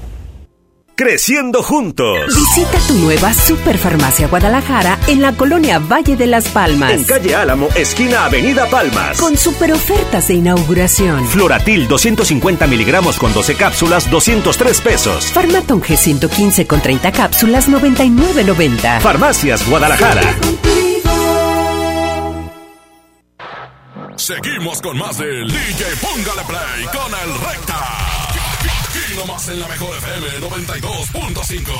Creciendo juntos. Visita tu nueva Superfarmacia Guadalajara en la colonia Valle de las Palmas. En calle Álamo, esquina Avenida Palmas. Con super ofertas de inauguración. Floratil 250 miligramos con 12 cápsulas, 203 pesos. Farmaton G115 con 30 cápsulas, 99.90. Farmacias Guadalajara. Seguimos con más del DJ Póngale Play con el Recta. Aquí nomás en la mejor FM 92.5.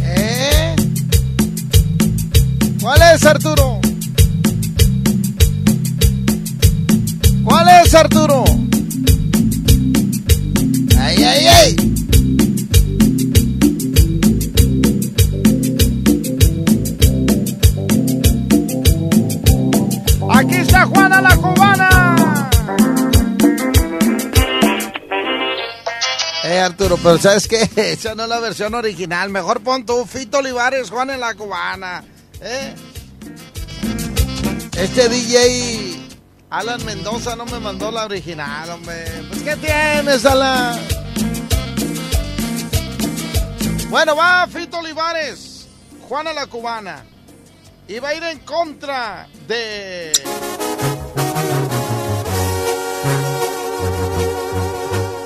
¿Eh? ¿Cuál es, Arturo? ¿Cuál es, Arturo? Pero ¿sabes qué? [laughs] Esa no es la versión original. Mejor pon tú, Fito Olivares, Juana la cubana. ¿Eh? Este DJ Alan Mendoza no me mandó la original, hombre. Pues, ¿qué tienes, Alan? Bueno, va Fito Olivares, Juana la cubana. Y va a ir en contra de...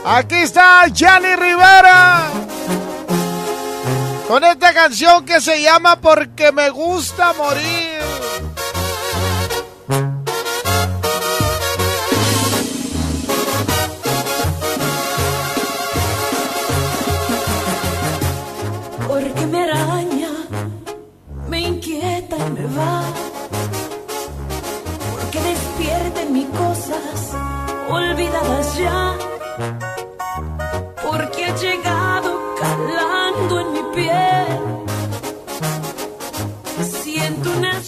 Aquí está Gianni Rivera. Con esta canción que se llama Porque me gusta morir. Porque me araña, me inquieta y me va. Porque despierta en mí cosas olvidadas ya.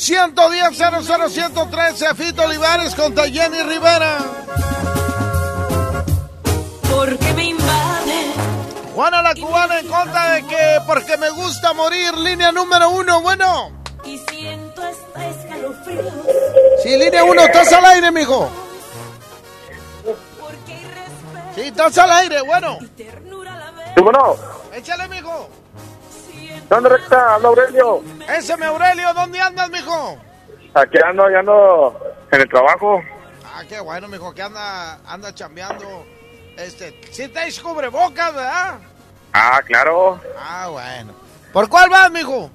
110-00113, Fito Olivares contra Jenny Rivera. Porque me invade. Juana la cubana en contra de que porque me gusta morir, línea número uno, bueno. Y siento hasta escalofríos. Sí, línea uno, estás al aire, mijo. Sí, estás al aire, bueno. ¿Cómo no? Échale, mijo. ¿Dónde recta? Habla Aurelio. Ese mi Aurelio, ¿dónde andas, mijo? Aquí ando, ya ando en el trabajo. Ah, qué bueno, mijo, que anda, anda chambeando. Este, sí te cubrebocas, ¿verdad? Ah, claro. Ah, bueno. ¿Por cuál vas, mijo?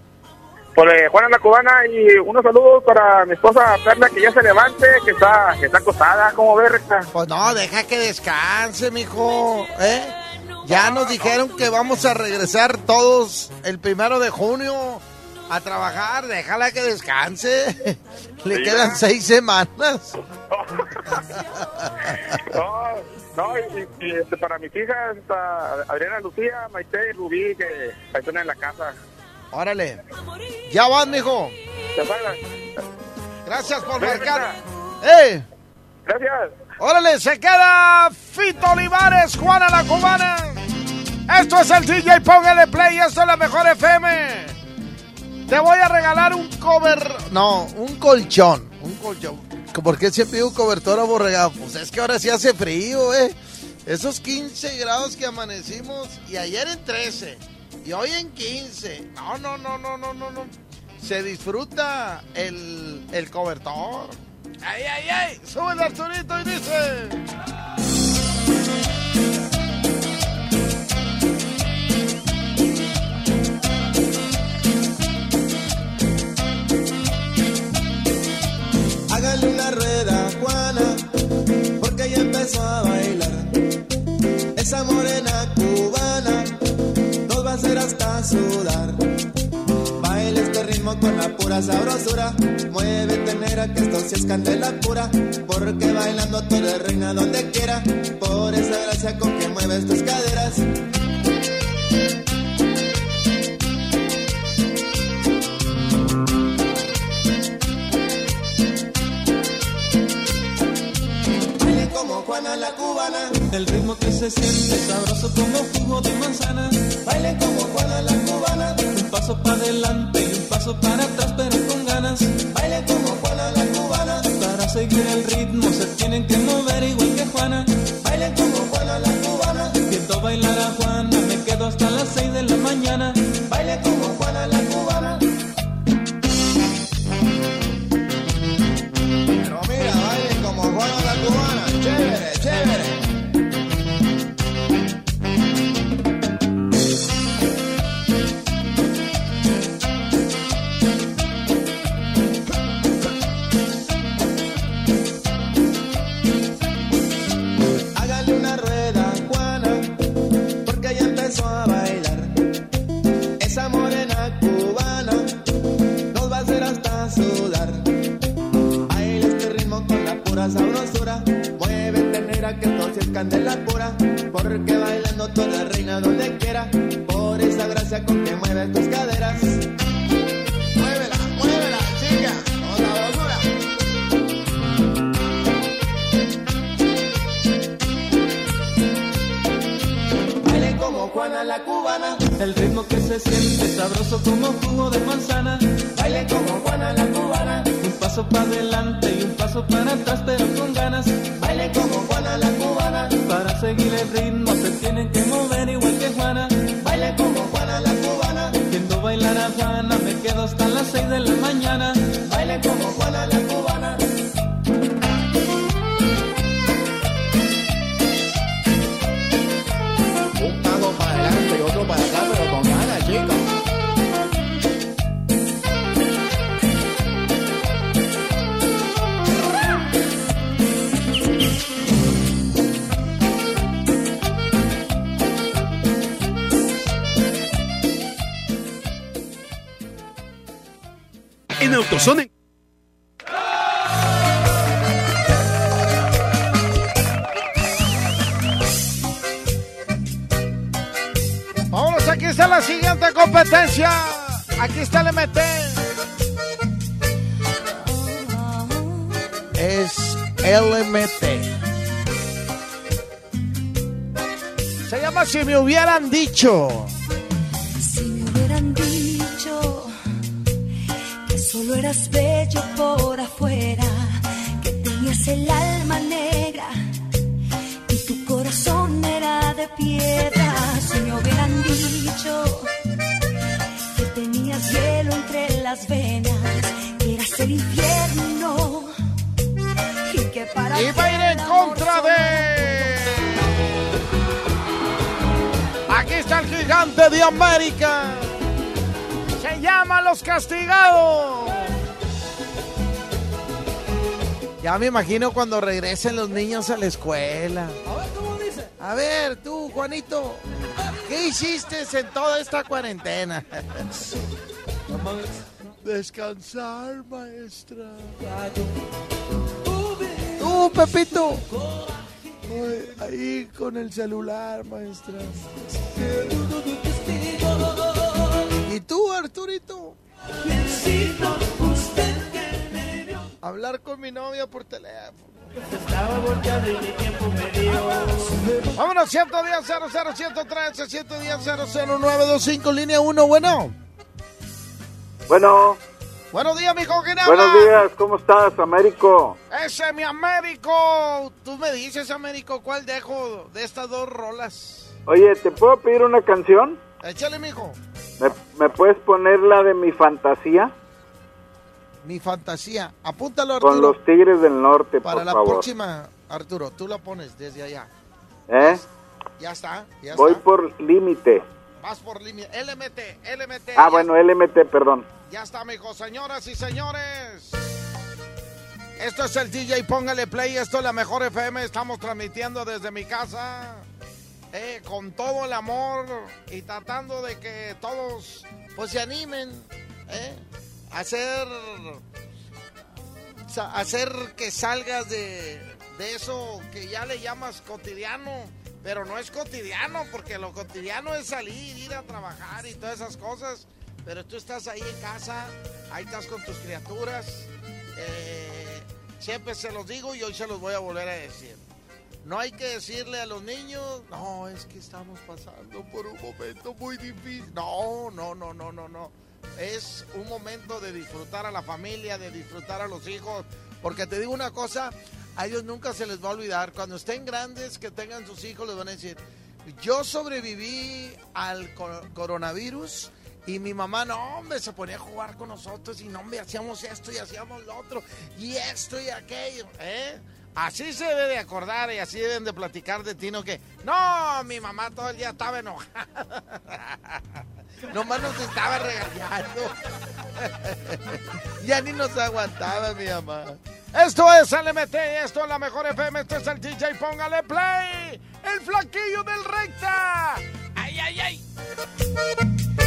Por eh, Juana la Cubana y unos saludos para mi esposa Perla que ya se levante, que está, que está acostada. ¿Cómo ves, recta? Pues no, deja que descanse, mijo. ¿Eh? Ya nos dijeron que vamos a regresar todos el primero de junio a trabajar. Déjala que descanse. [laughs] Le Sí, quedan seis semanas. No, no, y, y, este, para mis hijas, Adriana Lucía, Maite y Rubí, que están en la casa. Órale. Ya vas, mijo. Gracias por marcar. ¡Eh! Gracias. Órale, se queda Fito Olivares, Juana la Cubana. Esto es el DJ, póngale play, esto es la mejor FM. Te voy a regalar un cover, no, un colchón, un colchón. ¿Por qué siempre digo cobertor aborregado? Pues es que ahora sí hace frío, eh. Esos 15 grados que amanecimos y ayer en 13 y hoy en 15. No, no, no, no, no, no, no. Se disfruta el, el cobertor. ¡Ay, ay, ay! Sube el Arturito y dice... en la rueda Juana, porque ella empezó a bailar. Esa morena cubana nos va a hacer hasta sudar. Baila este ritmo con la pura sabrosura, muévete negra que esto sí es candela pura, porque bailando tú eres reina donde quiera, por esa gracia con que mueves tus caderas. Juana la cubana. El ritmo que se siente sabroso como jugo de manzana. Baile como Juana la cubana. Un paso para adelante y un paso para atrás, pero con ganas. Baile como Juana la cubana. Para seguir el ritmo se tienen que mover igual que Juana. Baile como Juana la cubana. Viendo bailar a Juana, candela pura. Porque bailando eres reina donde quiera. Por esa gracia con que mueves tus caderas. Muévela, muévela, chica, con sabrosura. Baile como Juana la cubana. El ritmo que se siente sabroso como jugo de manzana. Baile como Juana la cubana. Un paso para adelante y un paso para atrás, pero con ganas. Baile como La cubana. Para seguir el ritmo se tienen que mover igual que Juana. Baile como Juana la cubana. Viendo bailar a Juana, me quedo hasta las 6 de la mañana. Baile como Juana la Vámonos, aquí está la siguiente competencia. Aquí está el MT. Es LMT. Se llama Si me hubieran dicho. Eras bello por afuera, que tenías el alma negra y tu corazón era de piedra. Si me hubieran dicho que tenías hielo entre las venas, que eras el infierno y que para Y va a ir en contra de. Aquí está el gigante de América. Se llama Los Castigados. Ya me imagino cuando regresen los niños a la escuela. A ver, ¿cómo dice? A ver, tú, Juanito, ¿qué hiciste en toda esta cuarentena? Descansar, maestra. Tú, Pepito. Ay, ahí con el celular, maestra. ¿Y tú, Arturito? Hablar con mi novia por teléfono. Vámonos, 110 00 113 110 00925 línea 1, bueno. Bueno, Buenos días, mijo, ¿quién habla? buenos días, ¿cómo estás, Américo? Ese es mi Américo. Tú me dices, Américo, ¿cuál dejo de estas dos rolas? Oye, ¿te puedo pedir una canción? Échale, mijo. ¿Me, me puedes poner la de mi fantasía? Mi fantasía. Apúntalo, Arturo. Con los Tigres del Norte, Para por la favor. próxima, Arturo, tú la pones desde allá. ¿Eh? Ya está, ya Voy está. por límite. Vas por línea. LMT, LMT. Ah, bueno, LMT, perdón. Ya está, mijo. Señoras y señores. Esto es el DJ, póngale play. Esto es la mejor FM. Estamos transmitiendo desde mi casa. eh, con todo el amor y tratando de que todos pues se animen. eh, hacer hacer que salgas de, de eso que ya le llamas cotidiano, pero no es cotidiano, porque lo cotidiano es salir, ir a trabajar y todas esas cosas, pero tú estás ahí en casa, ahí estás con tus criaturas, eh, siempre se los digo y hoy se los voy a volver a decir. No hay que decirle a los niños, no, es que estamos pasando por un momento muy difícil. No, no, no, no, no, no. Es un momento de disfrutar a la familia, de disfrutar a los hijos. Porque te digo una cosa, a ellos nunca se les va a olvidar. Cuando estén grandes, que tengan sus hijos, les van a decir, yo sobreviví al co- coronavirus y mi mamá, no, hombre, se ponía a jugar con nosotros y no, hombre, hacíamos esto y hacíamos lo otro y esto y aquello, ¿eh? Así se debe de acordar y así deben de platicar de ti, no que, no, mi mamá todo el día estaba enojada. [laughs] Nomás nos estaba regañando. [laughs] ya ni nos aguantaba mi mamá. Esto es LMT, esto es la mejor FM, esto es el DJ, póngale play. El flaquillo del recta. Ay, ay, ay.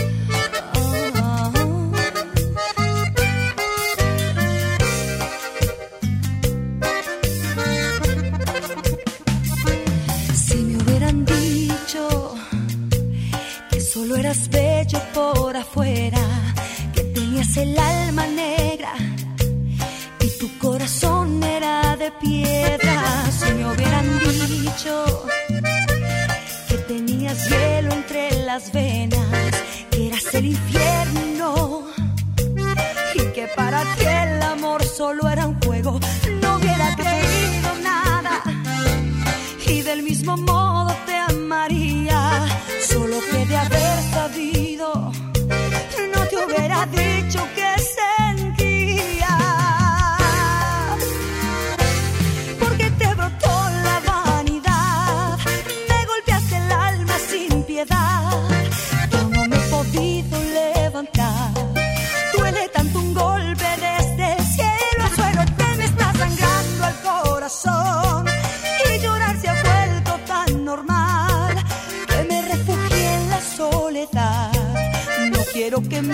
Eras bello por afuera, que tenías el alma negra y tu corazón era de piedra, si me hubieran dicho que tenías hielo entre las venas, que eras el infierno y que para ti el amor solo era un juego, no hubiera creído nada y del mismo modo te amaría.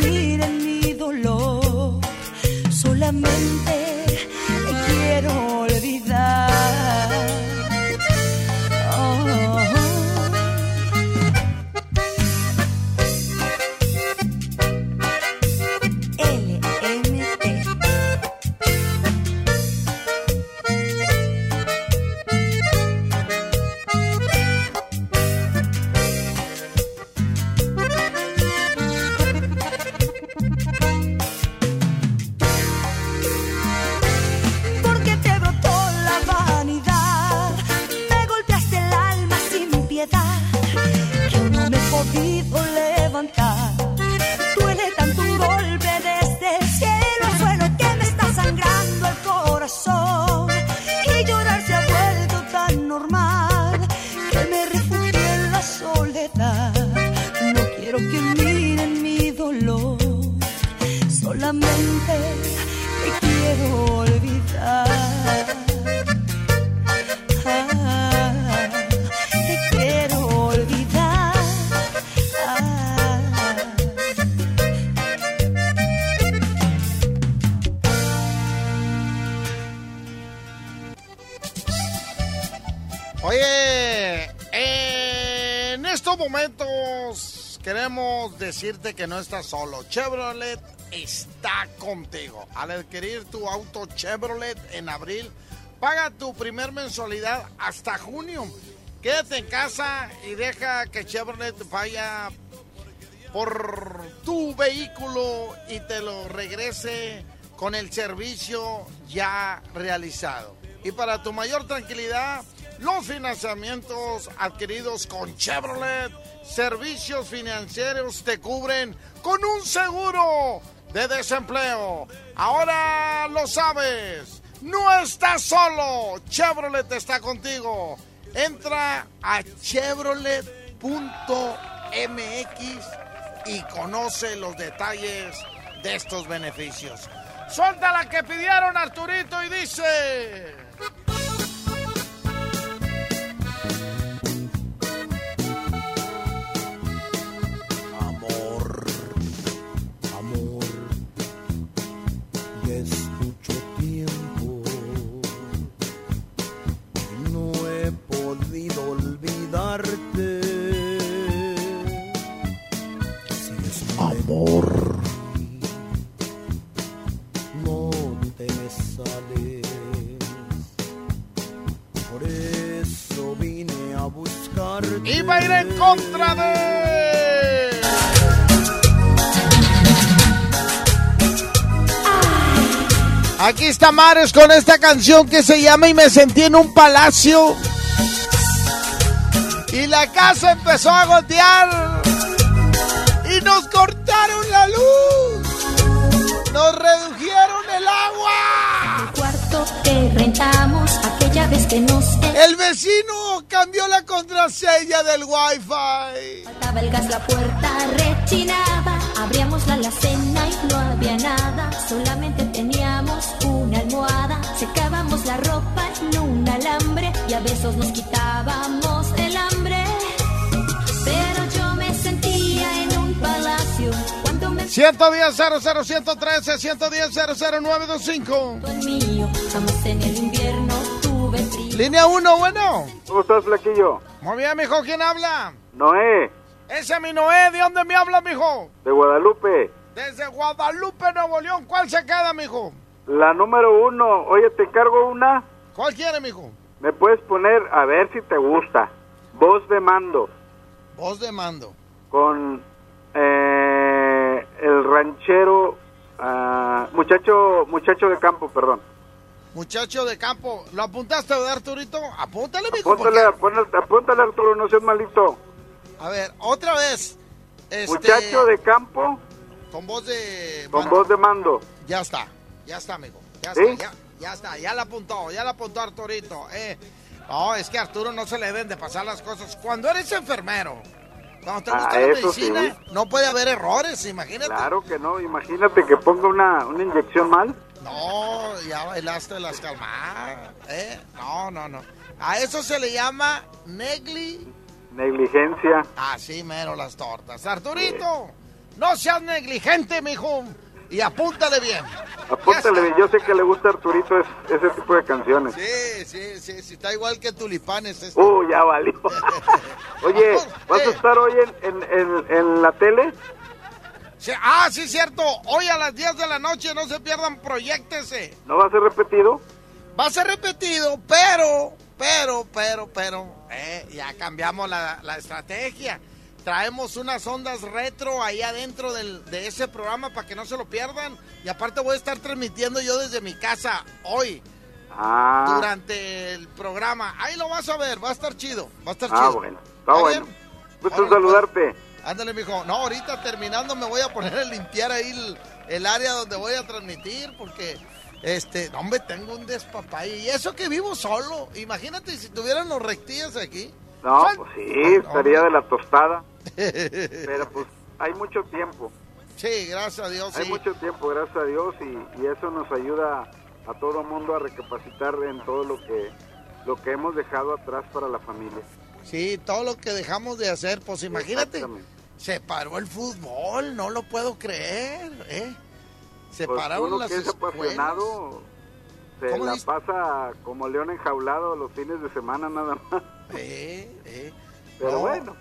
Quiero que decirte que no estás solo. Chevrolet está contigo. Al adquirir tu auto Chevrolet en abril, paga tu primer mensualidad hasta junio. Quédate en casa y deja que Chevrolet vaya por tu vehículo y te lo regrese con el servicio ya realizado. Y para tu mayor tranquilidad, los financiamientos adquiridos con Chevrolet, servicios financieros te cubren con un seguro de desempleo. Ahora lo sabes, no estás solo, Chevrolet está contigo. Entra a chevrolet.mx y conoce los detalles de estos beneficios. Suelta la que pidieron Arturito y dice... podido olvidarte. Amor. No te me sales. Por eso vine a buscarte. Y va a ir en contra de. Aquí está Mares con esta canción que se llama Y me sentí en un palacio. Y la casa empezó a gotear. Y nos cortaron la luz. Nos redujeron el agua. El cuarto que rentamos aquella vez que nos El vecino cambió la contraseña del wifi. faltaba el gas, la puerta rechinaba. Abríamos la alacena y no había nada. Solamente teníamos una almohada. Secábamos la ropa en un alambre y a besos nos quitábamos 110 00 113 110 00925. el mío. Jamás en el invierno tuve frío. Línea 1, bueno. ¿Cómo estás, Flaquillo? Muy bien, mijo, ¿quién habla? Noé, Ese es mi Noé, ¿de dónde me habla, mijo? de Guadalupe. Desde Guadalupe, Nuevo León. ¿Cuál se queda, mijo? La número uno. Oye, te cargo una. ¿Cuál quiere, mijo? Me puedes poner, a ver si te gusta. Voz de mando. Voz de mando. Con el ranchero. ah, muchacho muchacho de campo, perdón. Muchacho de campo, ¿lo apuntaste, verdad, Arturito? Apúntale, mijo. Apúntale, apúntale, apúntale, Arturo, no seas malito. A ver, otra vez. Este, Muchacho de campo Con voz de... con mando. voz de mando. Ya está, ya está, amigo. Ya ¿Sí? está, ya, ya está, ya la apuntó, ya la apuntó Arturito. Eh. No, es que a Arturo no se le deben de pasar las cosas. Cuando eres enfermero, cuando te Ah, la medicina, sí. no puede haber errores, imagínate. Claro que no, imagínate que ponga una, una inyección mal. No, ya bailaste las calmadas. ¿eh? No, no, no. A eso se le llama negli... Negligencia. Así mero las tortas. Arturito, no seas negligente, mijo. Y apúntale bien. Apúntale, yo sé que le gusta a Arturito es- ese tipo de canciones. Sí, sí, sí, sí, está igual que tulipanes. Este. Uh, ya valió. [laughs] Oye, ¿vas a estar hoy en, en, en, en la tele? Sí, ah, sí, cierto. Hoy a las 10 de la noche no se pierdan, proyectese. ¿No va a ser repetido? Va a ser repetido, pero, pero, pero, pero, eh, ya cambiamos la, la estrategia. Traemos unas ondas retro ahí adentro del- de ese programa para que no se lo pierdan. Y aparte voy a estar transmitiendo yo desde mi casa hoy, Ah, durante el programa. Ahí lo vas a ver, va a estar chido, va a estar ah chido. bueno, está ¿Está bueno. Gusto Órale, saludarte. Ándale, mijo. No, ahorita terminando me voy a poner a limpiar ahí el, el área donde voy a transmitir porque, este, hombre, tengo un despapalle. Y eso que vivo solo. Imagínate si tuvieran los rectillas aquí. No, pues sí, estaría de la tostada. [laughs] Pero pues hay mucho tiempo. Sí, gracias a Dios, Hay sí. mucho tiempo, gracias a Dios, y, y eso nos ayuda a todo mundo a recapacitar en todo lo que lo que hemos dejado atrás para la familia. Sí, todo lo que dejamos de hacer, pues imagínate. Se paró el fútbol, no lo puedo creer, ¿eh? Se Pues pararon uno las que es escuelas. apasionado se ¿Cómo la pasa como león enjaulado los fines de semana nada más. Eh, eh. Pero No. bueno,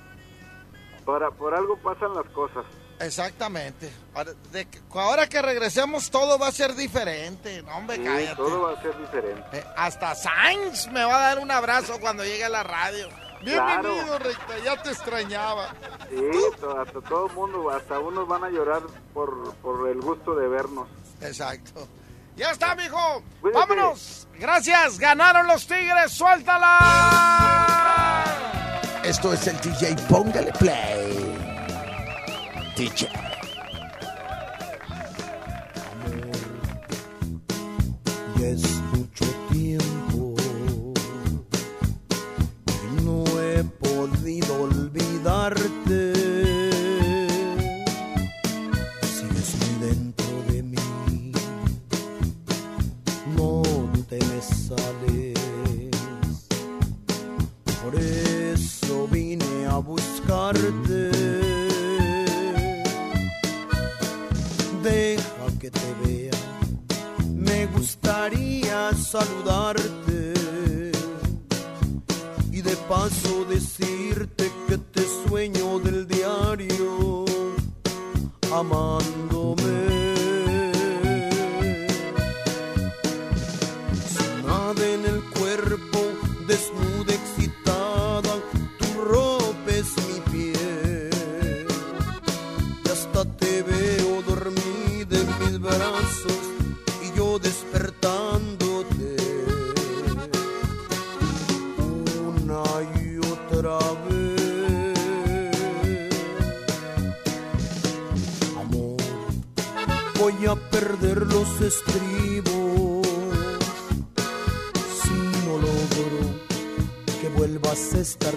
por, por algo pasan las cosas. Exactamente. Ahora, de que- ahora que regresemos todo va a ser diferente. No, hombre, Sí, cállate. todo va a ser diferente. Eh, hasta Sainz me va a dar un abrazo cuando llegue a la radio. Bienvenido, Claro. Recta, ya te extrañaba. Sí, to- hasta todo el mundo, hasta unos van a llorar por, por el gusto de vernos. Exacto. Ya está, mijo. Cuídate. Vámonos. Gracias. Ganaron los Tigres. Suéltala. Esto es el DJ. Póngale play. DJ. Ya es mucho tiempo y no he podido olvidarte. Deja que te vea. Me gustaría saludarte. Y de paso decirte que te sueño del diario. Amándome. Los estribos. Si no logro que vuelvas a estar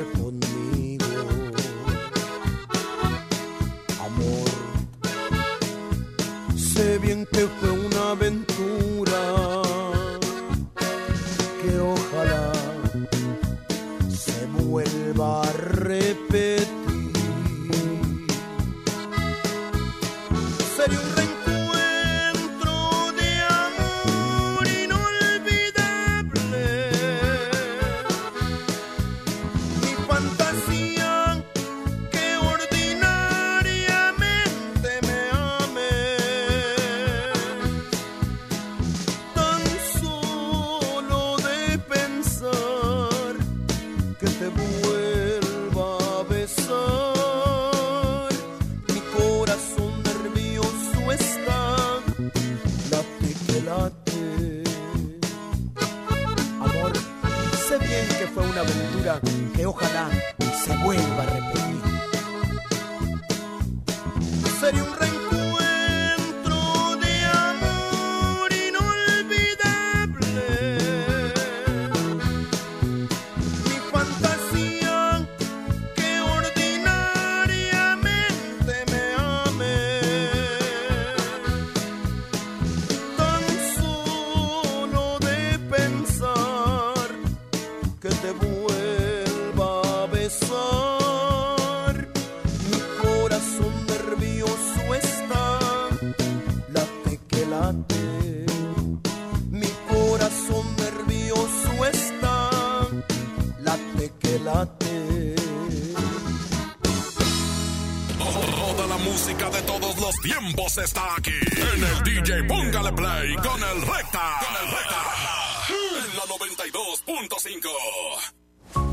está aquí. En el DJ Póngale Play con el Recta. Con el Recta. En la 92.5.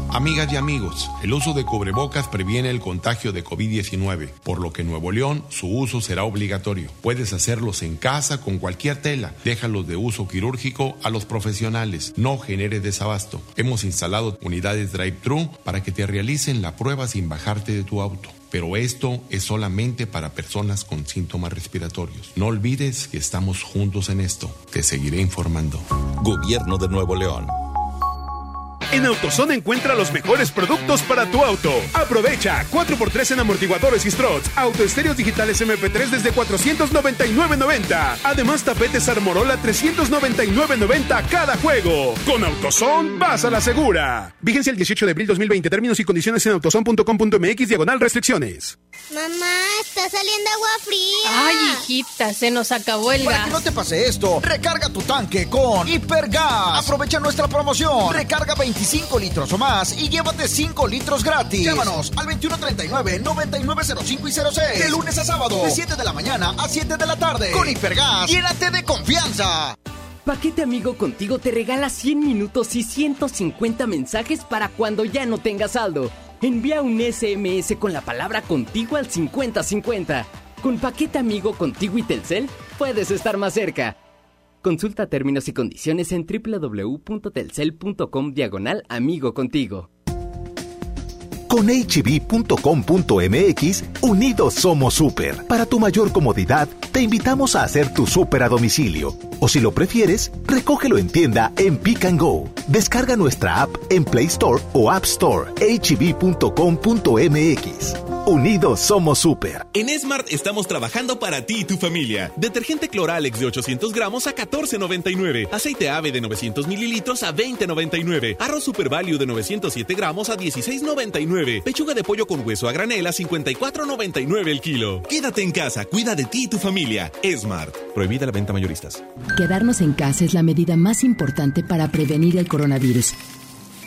Amigas y amigos, el uso de cubrebocas previene el contagio de COVID-19, por lo que en Nuevo León su uso será obligatorio. Puedes hacerlos en casa con cualquier tela. Déjalos de uso quirúrgico a los profesionales. No genere desabasto. Hemos instalado unidades drive-thru para que te realicen la prueba sin bajarte de tu auto. Pero esto es solamente para personas con síntomas respiratorios. No olvides que estamos juntos en esto. Te seguiré informando. Gobierno de Nuevo León. En AutoZone encuentra los mejores productos para tu auto. Aprovecha 4x3 en amortiguadores y struts, autoestéreos digitales MP3 desde 499.90. Además tapetes Armorola 399.90 cada juego. Con AutoZone vas a la segura. Vigencia el 18 de abril 2020. Términos y condiciones en autozone.com.mx diagonal restricciones. Mamá, está saliendo agua fría. Ay, hijita, se nos acabó el Para gas. que no te pase esto, recarga tu tanque con Hipergas. Aprovecha nuestra promoción. Recarga 25 litros o más y llévate 5 litros gratis. Llámanos al 2139-9905 y 06. De lunes a sábado, de 7 de la mañana a 7 de la tarde. Con Hipergas, llénate de confianza. Paquete Amigo Contigo te regala 100 minutos y 150 mensajes para cuando ya no tengas saldo. Envía un SMS con la palabra contigo al 5050. Con Paquete Amigo Contigo y Telcel, puedes estar más cerca. Consulta términos y condiciones en www.telcel.com diagonal amigo contigo. Con hb.com.mx, unidos somos super. Para tu mayor comodidad, te invitamos a hacer tu super a domicilio. O si lo prefieres, recógelo en tienda en Pick and Go. Descarga nuestra app en Play Store o App Store. hb.com.mx. Unidos somos super. En Smart estamos trabajando para ti y tu familia. Detergente Cloralex de 800 gramos a 14.99. Aceite ave de 900 mililitros a 20.99. Arroz Super Value de 907 gramos a 16.99. Pechuga de pollo con hueso a granel a 54.99 el kilo. Quédate en casa, cuida de ti y tu familia. Smart. Prohibida la venta mayoristas. Quedarnos en casa es la medida más importante para prevenir el coronavirus.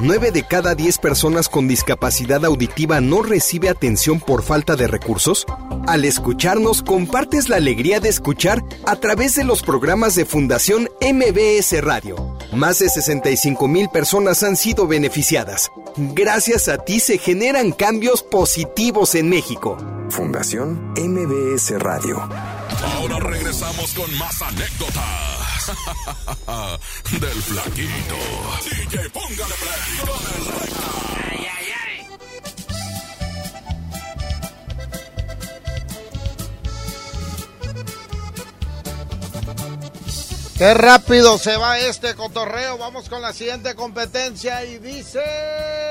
9 de cada 10 personas con discapacidad auditiva no recibe atención por falta de recursos? Al escucharnos, compartes la alegría de escuchar a través de los programas de Fundación MBS Radio. Más de 65 mil personas han sido beneficiadas. Gracias a ti se generan cambios positivos en México. Fundación MBS Radio. Ahora regresamos con más anécdotas. [laughs] Del flaquito. DJ, póngale play con el recta. Ay, ay, ay. Qué rápido se va este cotorreo. Vamos con la siguiente competencia y dice...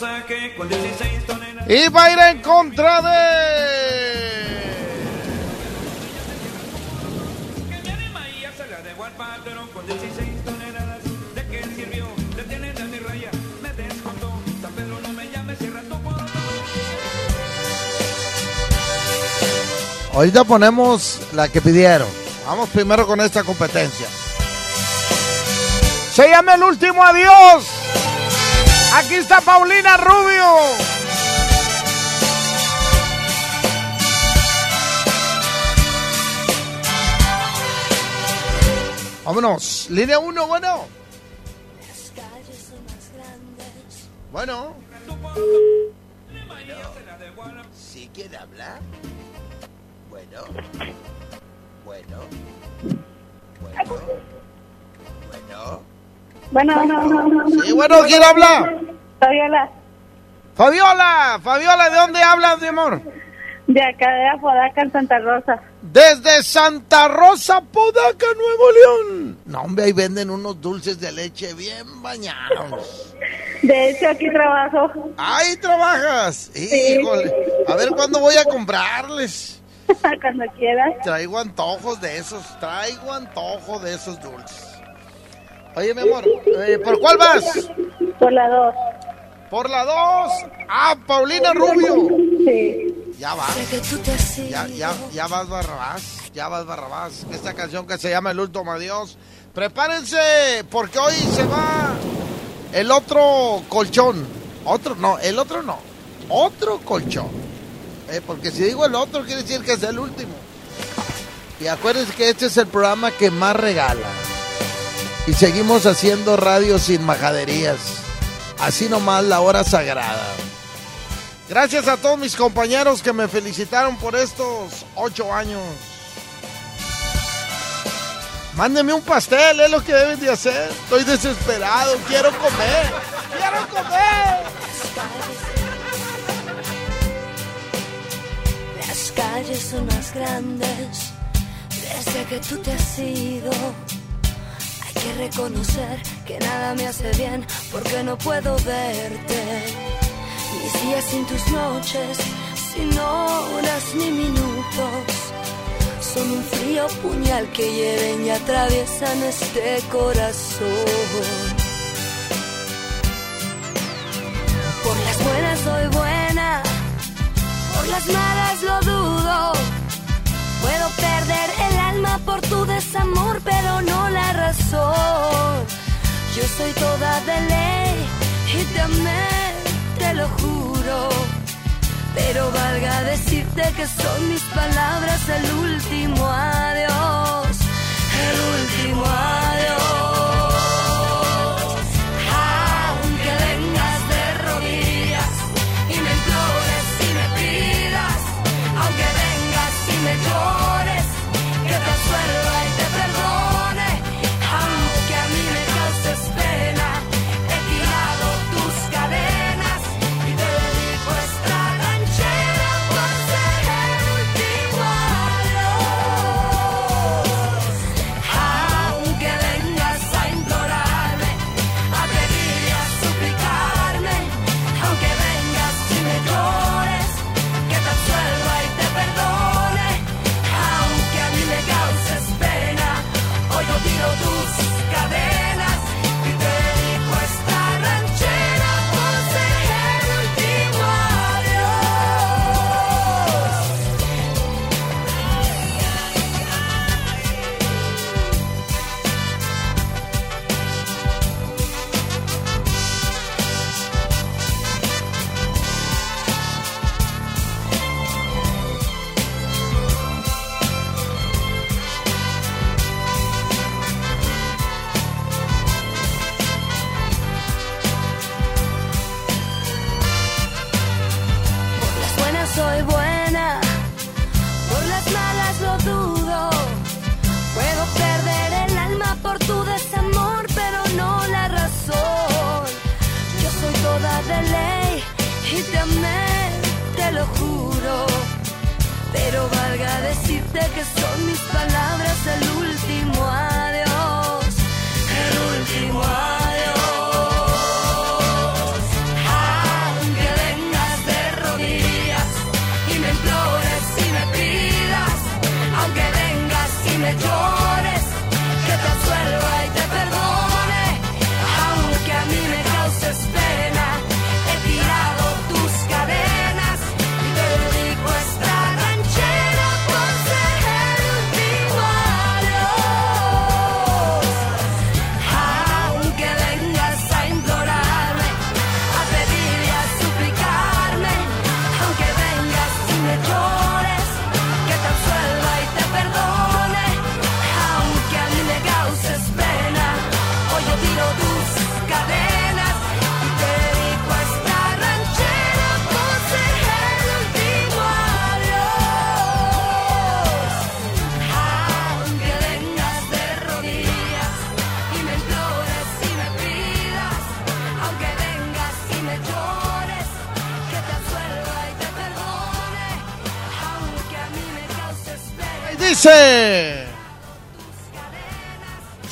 toneladas de carbón saqué con 16 toneladas. Y va a ir en contra de... Maía se la dejó al patrón con 16 toneladas. ¿De qué sirvió? De tener a mi raya, me descontó. San Pedro no me llame, cierra tu portón. Ahorita ponemos la que pidieron. Vamos primero con esta competencia. Se llama el último adiós. Aquí está Paulina Rubio. Vámonos. Línea 1, bueno. Bueno. ¿Sí quiere hablar? Bueno. Bueno. Bueno. Bueno, Sí, bueno, ¿quién habla? Fabiola, Fabiola, Fabiola, ¿de dónde hablas, mi amor? de acá de Apodaca, en Santa Rosa. Desde Santa Rosa, Podaca, Nuevo León. No, hombre, ahí venden unos dulces de leche bien bañados. De hecho, aquí trabajo. ¡Ahí trabajas! Híjole. A ver cuándo voy a comprarles. [laughs] Cuando quieras. Traigo antojos de esos, traigo antojo de esos dulces. Oye, mi amor, eh, ¿por cuál vas? Por la 2. Por la 2. Ah, Paulina Rubio. Sí. Ya vas. Ya, ya, ya vas Barrabás. Ya vas Barrabás. Esta canción que se llama El último adiós. Prepárense, porque hoy se va el otro colchón. Otro, no, el otro no. Otro colchón. Eh, porque si digo el otro, quiere decir que es el último. Y acuérdense que este es el programa que más regala. Y seguimos haciendo radio sin majaderías. Así nomás la hora sagrada. Gracias a todos mis compañeros que me felicitaron por estos ocho años. Mándenme un pastel, es lo que deben de hacer. Estoy desesperado, quiero comer. ¡Quiero comer! Las calles son más grandes desde que tú te has ido. Que reconocer que nada me hace bien porque no puedo verte. Mis días sin tus noches, sin horas ni minutos, son un frío puñal que hieren y atraviesan este corazón. Por las buenas soy buena, por las malas lo dudo. Puedo perder el por tu desamor, pero no la razón. Yo soy toda de ley y te amé, te lo juro. Pero valga decirte que son mis palabras el último adiós, el último adiós.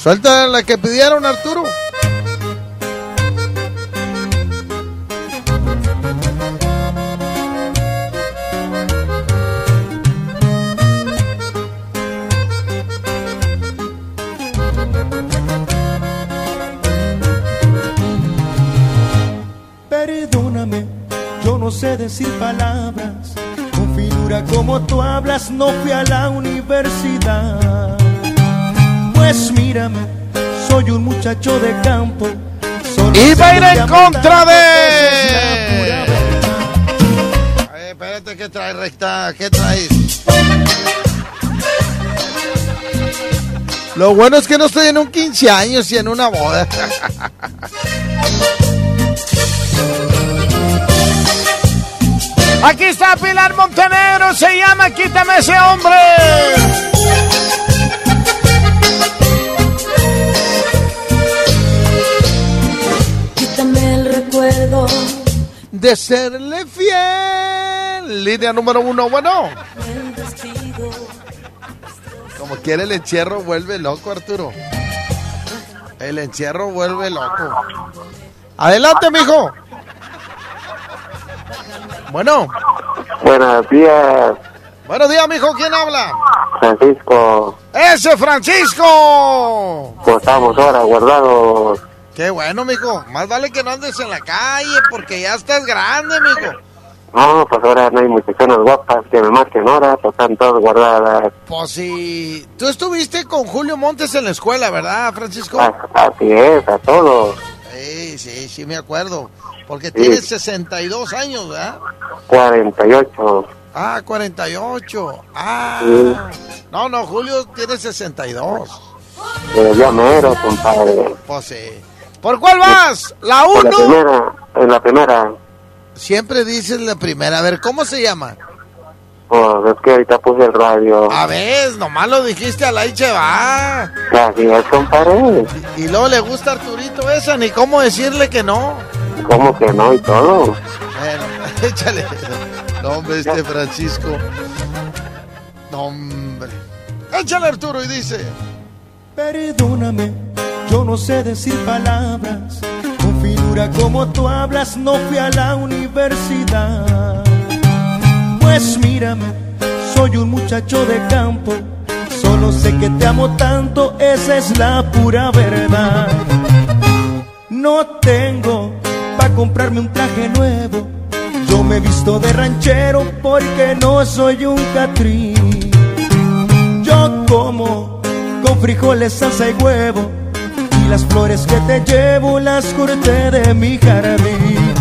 Suelta la que pidieron, Arturo. Perdóname, yo no sé decir palabras. Con finura como tú hablas, no fui a la universidad. Pues mírame, soy un muchacho de campo. Y va a ir en contra de- verdad. Ay, espérate, ¿qué traes, recta? ¿Qué traes? Lo bueno es que no estoy en un 15 años y en una boda. Aquí está Pilar Montenegro, se llama Quítame ese hombre. De serle fiel. Línea número uno, bueno. Como quiere el encierro vuelve loco, Arturo. El encierro vuelve loco. Adelante, mijo. Bueno, Buenos días, buenos días, mijo. ¿Quién habla? Francisco. ¡Ese Francisco! Pues estamos ahora guardados. Qué bueno, mijo. Más vale que no andes en la calle porque ya estás grande, mijo. No, pues ahora no hay muchachonas guapas que me marquen ahora, pues están todas guardadas. Pues si tú estuviste con Julio Montes en la escuela, ¿verdad, Francisco? A- Así es, a todos. Sí, sí, sí, me acuerdo. Porque Sí. tienes 62 años, ¿verdad? 48. Ah, 48. Ah. Sí. No, no, Julio tiene 62. Eh, ya mero, compadre. Pues sí. ¿Por cuál vas? ¿La En la 1? primera, en la primera. Siempre dices la primera. A ver, ¿cómo se llama? Pues es que ahorita puse el radio. A ver, nomás lo dijiste a la Iche va. Así es, compadre. Y luego le gusta a Arturito esa, ni cómo decirle que no. ¿Cómo que no y todo? Bueno, [laughs] échale. No, hombre, este Francisco. No, hombre. Échale, Arturo, y dice. Perdóname, yo no sé decir palabras. Con finura como tú hablas, no fui a la universidad. Pues mírame, soy un muchacho de campo. Solo sé que te amo tanto, esa es la pura verdad. No tengo para comprarme un traje nuevo. Yo me visto de ranchero porque no soy un catrín. Yo como con frijoles, salsa y huevo. Las flores que te llevo las corté de mi jardín.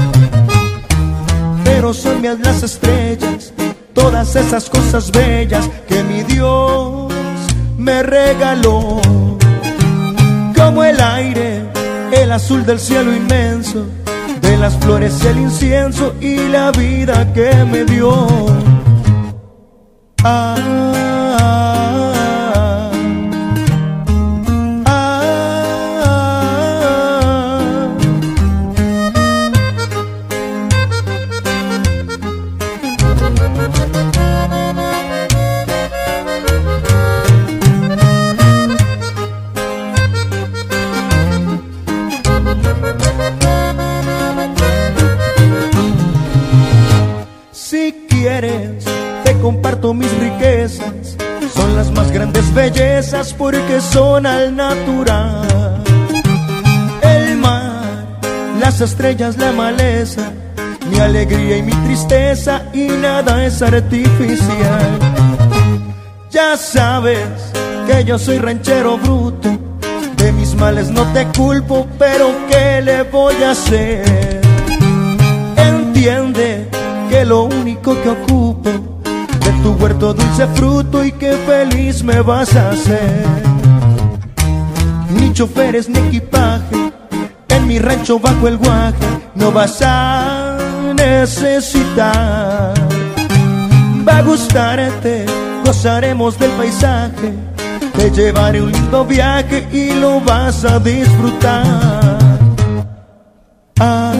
Pero son mías las estrellas, todas esas cosas bellas que mi Dios me regaló. Como el aire, el azul del cielo inmenso, de las flores el incienso y la vida que me dio. Ah, tristezas son las más grandes bellezas porque son al natural. El mar, las estrellas, la maleza, mi alegría y mi tristeza y nada es artificial. Ya sabes que yo soy ranchero bruto, de mis males no te culpo, pero ¿qué le voy a hacer? Entiende que lo único que ocupo tu huerto dulce fruto y que feliz me vas a hacer. Ni choferes ni equipaje, en mi rancho bajo el guaje no vas a necesitar. Va a gustarte, gozaremos del paisaje, te llevaré un lindo viaje y lo vas a disfrutar. Ah,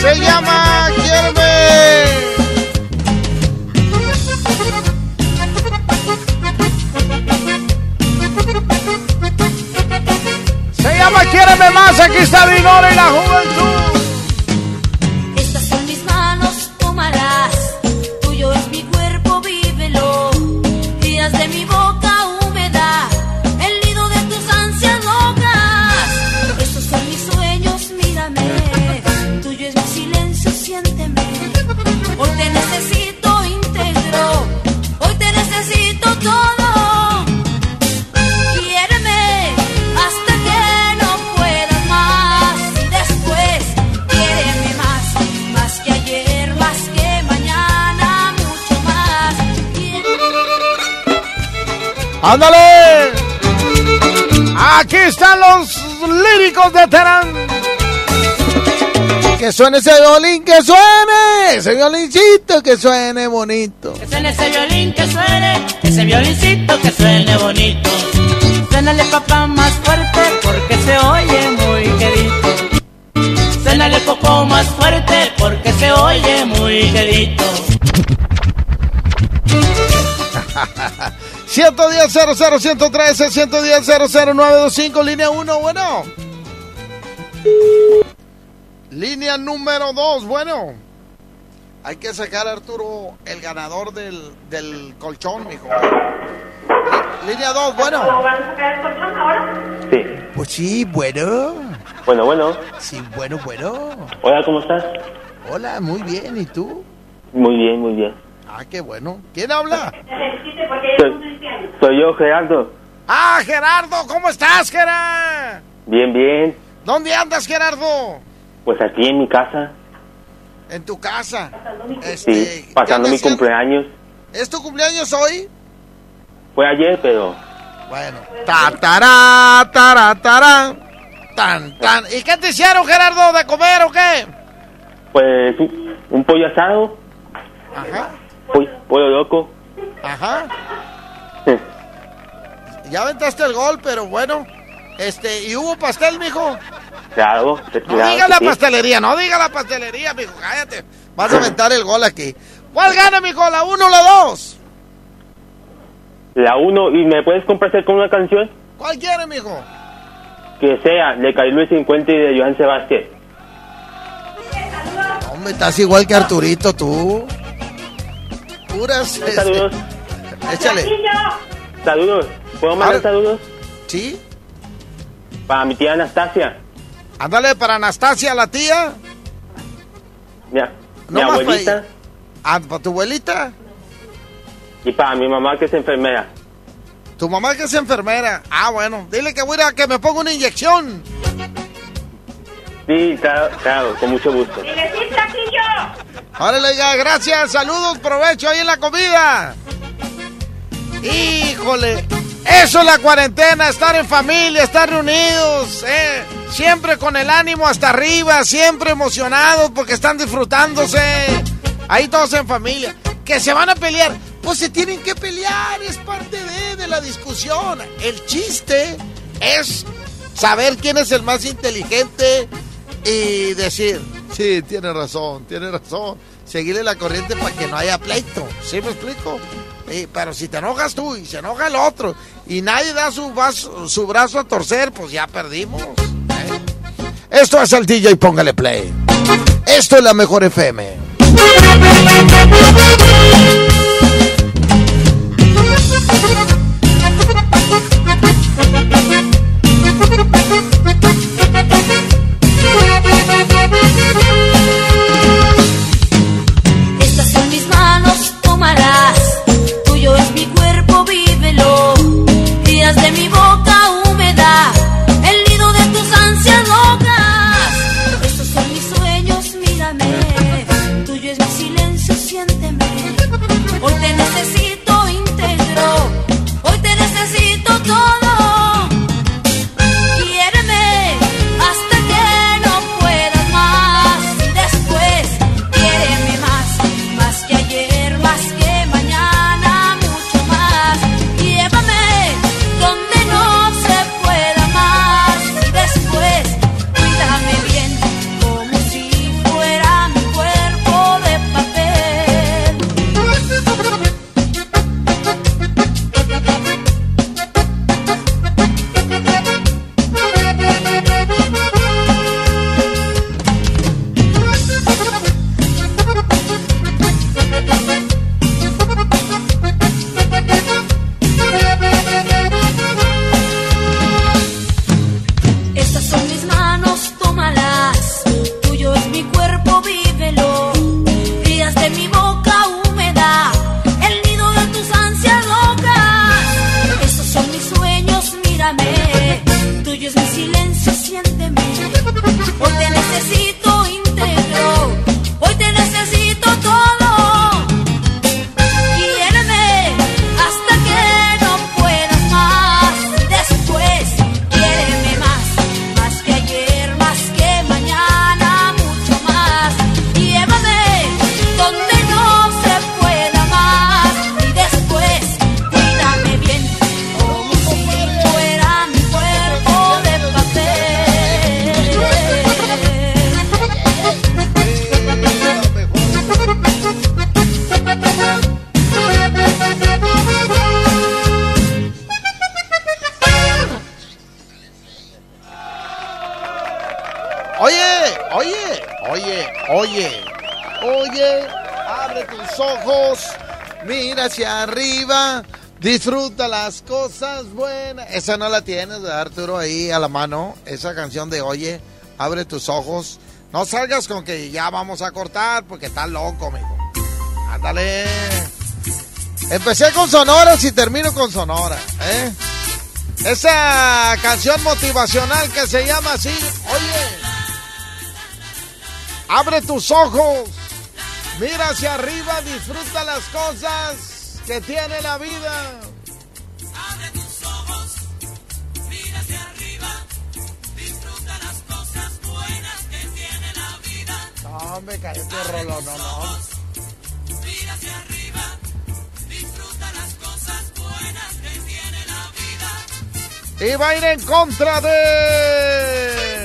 Se llama Quiéreme. Se llama Quiéreme más. Aquí está Dinora y la juventud. ¡Ándale! Aquí están los líricos de Terán. Que suene ese violín, que suene. Ese violincito, que suene bonito. Que suene ese violín, que suene, ese violincito que suene bonito. Suénale papá más fuerte porque se oye muy querido. Suénale poco más fuerte porque se oye muy querido. [laughs] 110 00 113 110 00925 línea 1, bueno. Línea número 2, bueno. Hay que sacar a Arturo el ganador del, del colchón, mijo. Línea 2, bueno. Sí. Pues sí, bueno. Bueno, bueno. Sí, bueno, bueno. Hola, ¿cómo estás? Hola, muy bien, ¿y tú? Muy bien, muy bien. Ah, qué bueno. ¿Quién habla? Soy, soy yo, Gerardo. Ah, Gerardo, ¿cómo estás, Gerardo? Bien, bien. ¿Dónde andas, Gerardo? Pues aquí en mi casa. En tu casa. Este, Sí, pasando ¿qué mi cumpleaños. ¿Es tu cumpleaños hoy? Fue ayer, pero Bueno. Ta, tará, tará, tará. Tan, tan. ¿Y qué te hicieron, Gerardo, de comer o qué? pues un pollo asado. Ajá. Pollo, pollo loco. Ajá. Ya aventaste el gol, pero bueno. Este, ¿y hubo pastel, mijo? Claro, No claro diga que la sí. pastelería, no diga la pastelería, mijo, cállate. Vas a aventar el gol aquí. ¿Cuál gana, mijo? ¿La uno o la dos? La uno, ¿y me puedes complacer con una canción? ¿Cuál quiere, mijo? Que sea de Caribe 50 y de Joan Sebastián. Hombre, estás igual que Arturito, tú. Puras. este, Saludos. Échale. Saludos. ¿Puedo mandar saludos? Sí. Para mi tía Anastasia. Ándale para Anastasia, la tía. Mi, mi No más abuelita. Ah, para tu abuelita. Y para mi mamá que es enfermera. Tu mamá que es enfermera. Ah, bueno. Dile que voy a que me ponga una inyección. Sí, claro, claro, con mucho gusto. Órale, ya, gracias. Saludos, provecho ahí en la comida. Híjole. Eso es la cuarentena, estar en familia, estar reunidos, eh. Siempre con el ánimo hasta arriba, siempre emocionados porque están disfrutándose. Ahí todos en familia. Que se van a pelear. Pues se tienen que pelear, es parte de, de la discusión. El chiste es saber quién es el más inteligente y decir, sí, tiene razón, tiene razón. Seguirle la corriente para que no haya pleito. ¿Sí me explico? Pero si te enojas tú y se enoja el otro y nadie da su brazo a torcer, pues ya perdimos. ¿eh? Esto es el DJ, póngale play. Esto es la mejor FM. Disfruta las cosas buenas. Esa no la tienes, ¿verdad, Arturo, ahí a la mano, esa canción de Oye, abre tus ojos. No salgas con que ya vamos a cortar porque estás loco, mijo. Ándale. Empecé con sonoras y termino con sonora, ¿eh? Esa canción motivacional que se llama así, oye. Abre tus ojos, mira hacia arriba, disfruta las cosas que tiene la vida. Abre tus ojos, mira hacia arriba, disfruta las cosas buenas que tiene la vida. No, hombre, cállate, Rolo, no, no. Mira hacia arriba, disfruta las cosas buenas que tiene la vida. Y va a ir en contra de...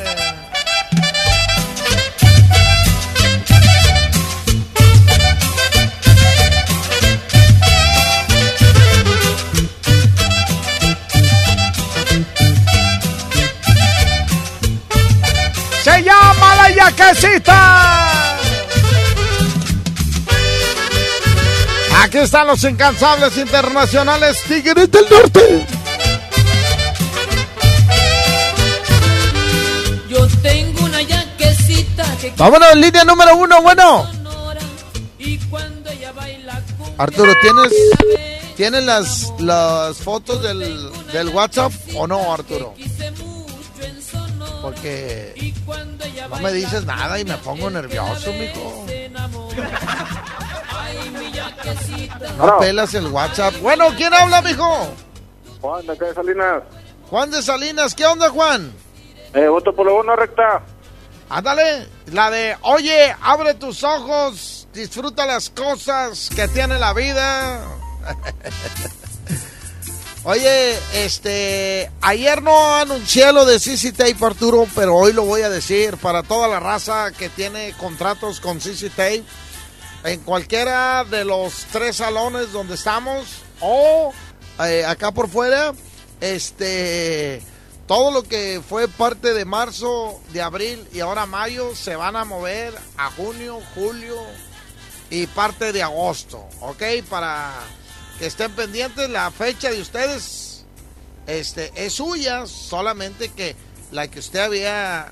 Se llama la yaquecita. Aquí están los incansables internacionales Tigres del Norte. Yo tengo una yaquecita que Vámonos, línea número uno, bueno. Arturo, ¿tienes, ¿tienes las, las fotos del, del WhatsApp o no, Arturo? Porque no me dices nada y me pongo nervioso, mijo. No pelas el WhatsApp. Bueno, ¿quién habla, mijo? Juan, de acá de Salinas. Juan de Salinas. ¿Qué onda, Juan? Eh, voto por lo uno, recta. Ándale, la de, oye, abre tus ojos, disfruta las cosas que tiene la vida. [laughs] Oye, este, ayer no anuncié lo de CC Tape, Arturo, pero hoy lo voy a decir para toda la raza que tiene contratos con CC Tape, en cualquiera de los tres salones donde estamos o eh, acá por fuera, este, todo lo que fue parte de marzo, de abril y ahora mayo se van a mover a junio, julio y parte de agosto, ¿ok? Para que estén pendientes, la fecha de ustedes este, es suya, solamente que la que usted había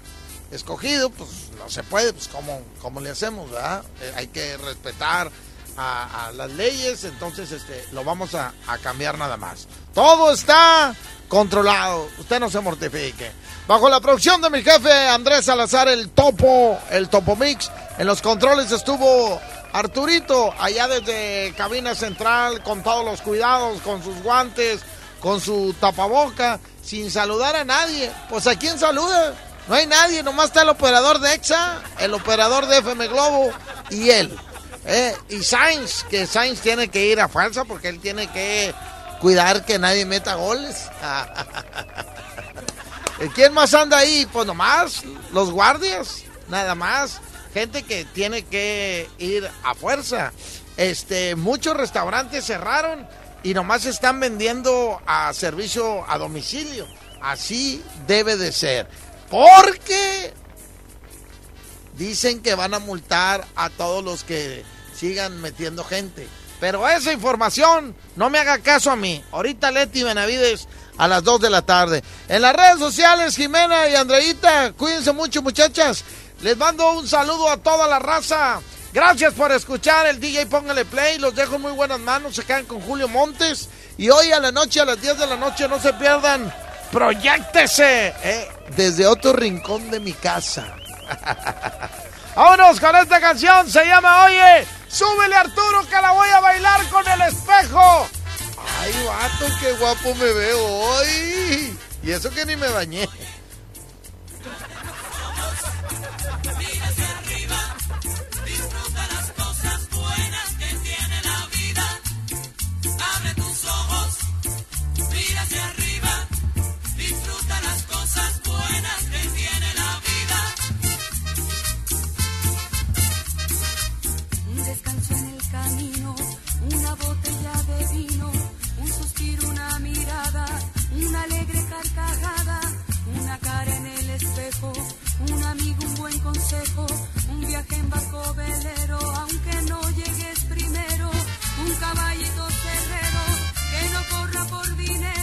escogido, pues no se puede, pues como, le hacemos, ¿verdad? Eh, hay que respetar a, a las leyes, entonces este, lo vamos a, a cambiar nada más. Todo está controlado, usted no se mortifique. Bajo la producción de mi jefe Andrés Salazar, el topo, el topo mix, en los controles estuvo Arturito, allá desde cabina central, con todos los cuidados, con sus guantes, con su tapaboca, sin saludar a nadie. Pues a quién saluda? No hay nadie, nomás está el operador de EXA, el operador de FM Globo y él. ¿eh? Y Sainz, que Sainz tiene que ir a fuerza porque él tiene que cuidar que nadie meta goles. [laughs] ¿Y ¿Quién más anda ahí? Pues nomás los guardias, nada más. Gente que tiene que ir a fuerza. Este, muchos restaurantes cerraron y nomás están vendiendo a servicio a domicilio. Así debe de ser. Porque dicen que van a multar a todos los que sigan metiendo gente. Pero esa información no me haga caso a mí. Ahorita Leti Benavides a las 2 de la tarde. En las redes sociales, Jimena y Andreita, cuídense mucho muchachas. Les mando un saludo a toda la raza. Gracias por escuchar el DJ Póngale Play. Los dejo en muy buenas manos. Se quedan con Julio Montes. Y hoy a la noche, a las 10 de la noche, no se pierdan. Proyectese eh, desde otro rincón de mi casa. [laughs] Vámonos con esta canción. Se llama Oye, súbele Arturo que la voy a bailar con el espejo. Ay, vato, qué guapo me veo hoy. Y eso que ni me bañé. Un amigo, un buen consejo, un viaje en barco velero, aunque no llegues primero, un caballito cerrero que no corra por dinero,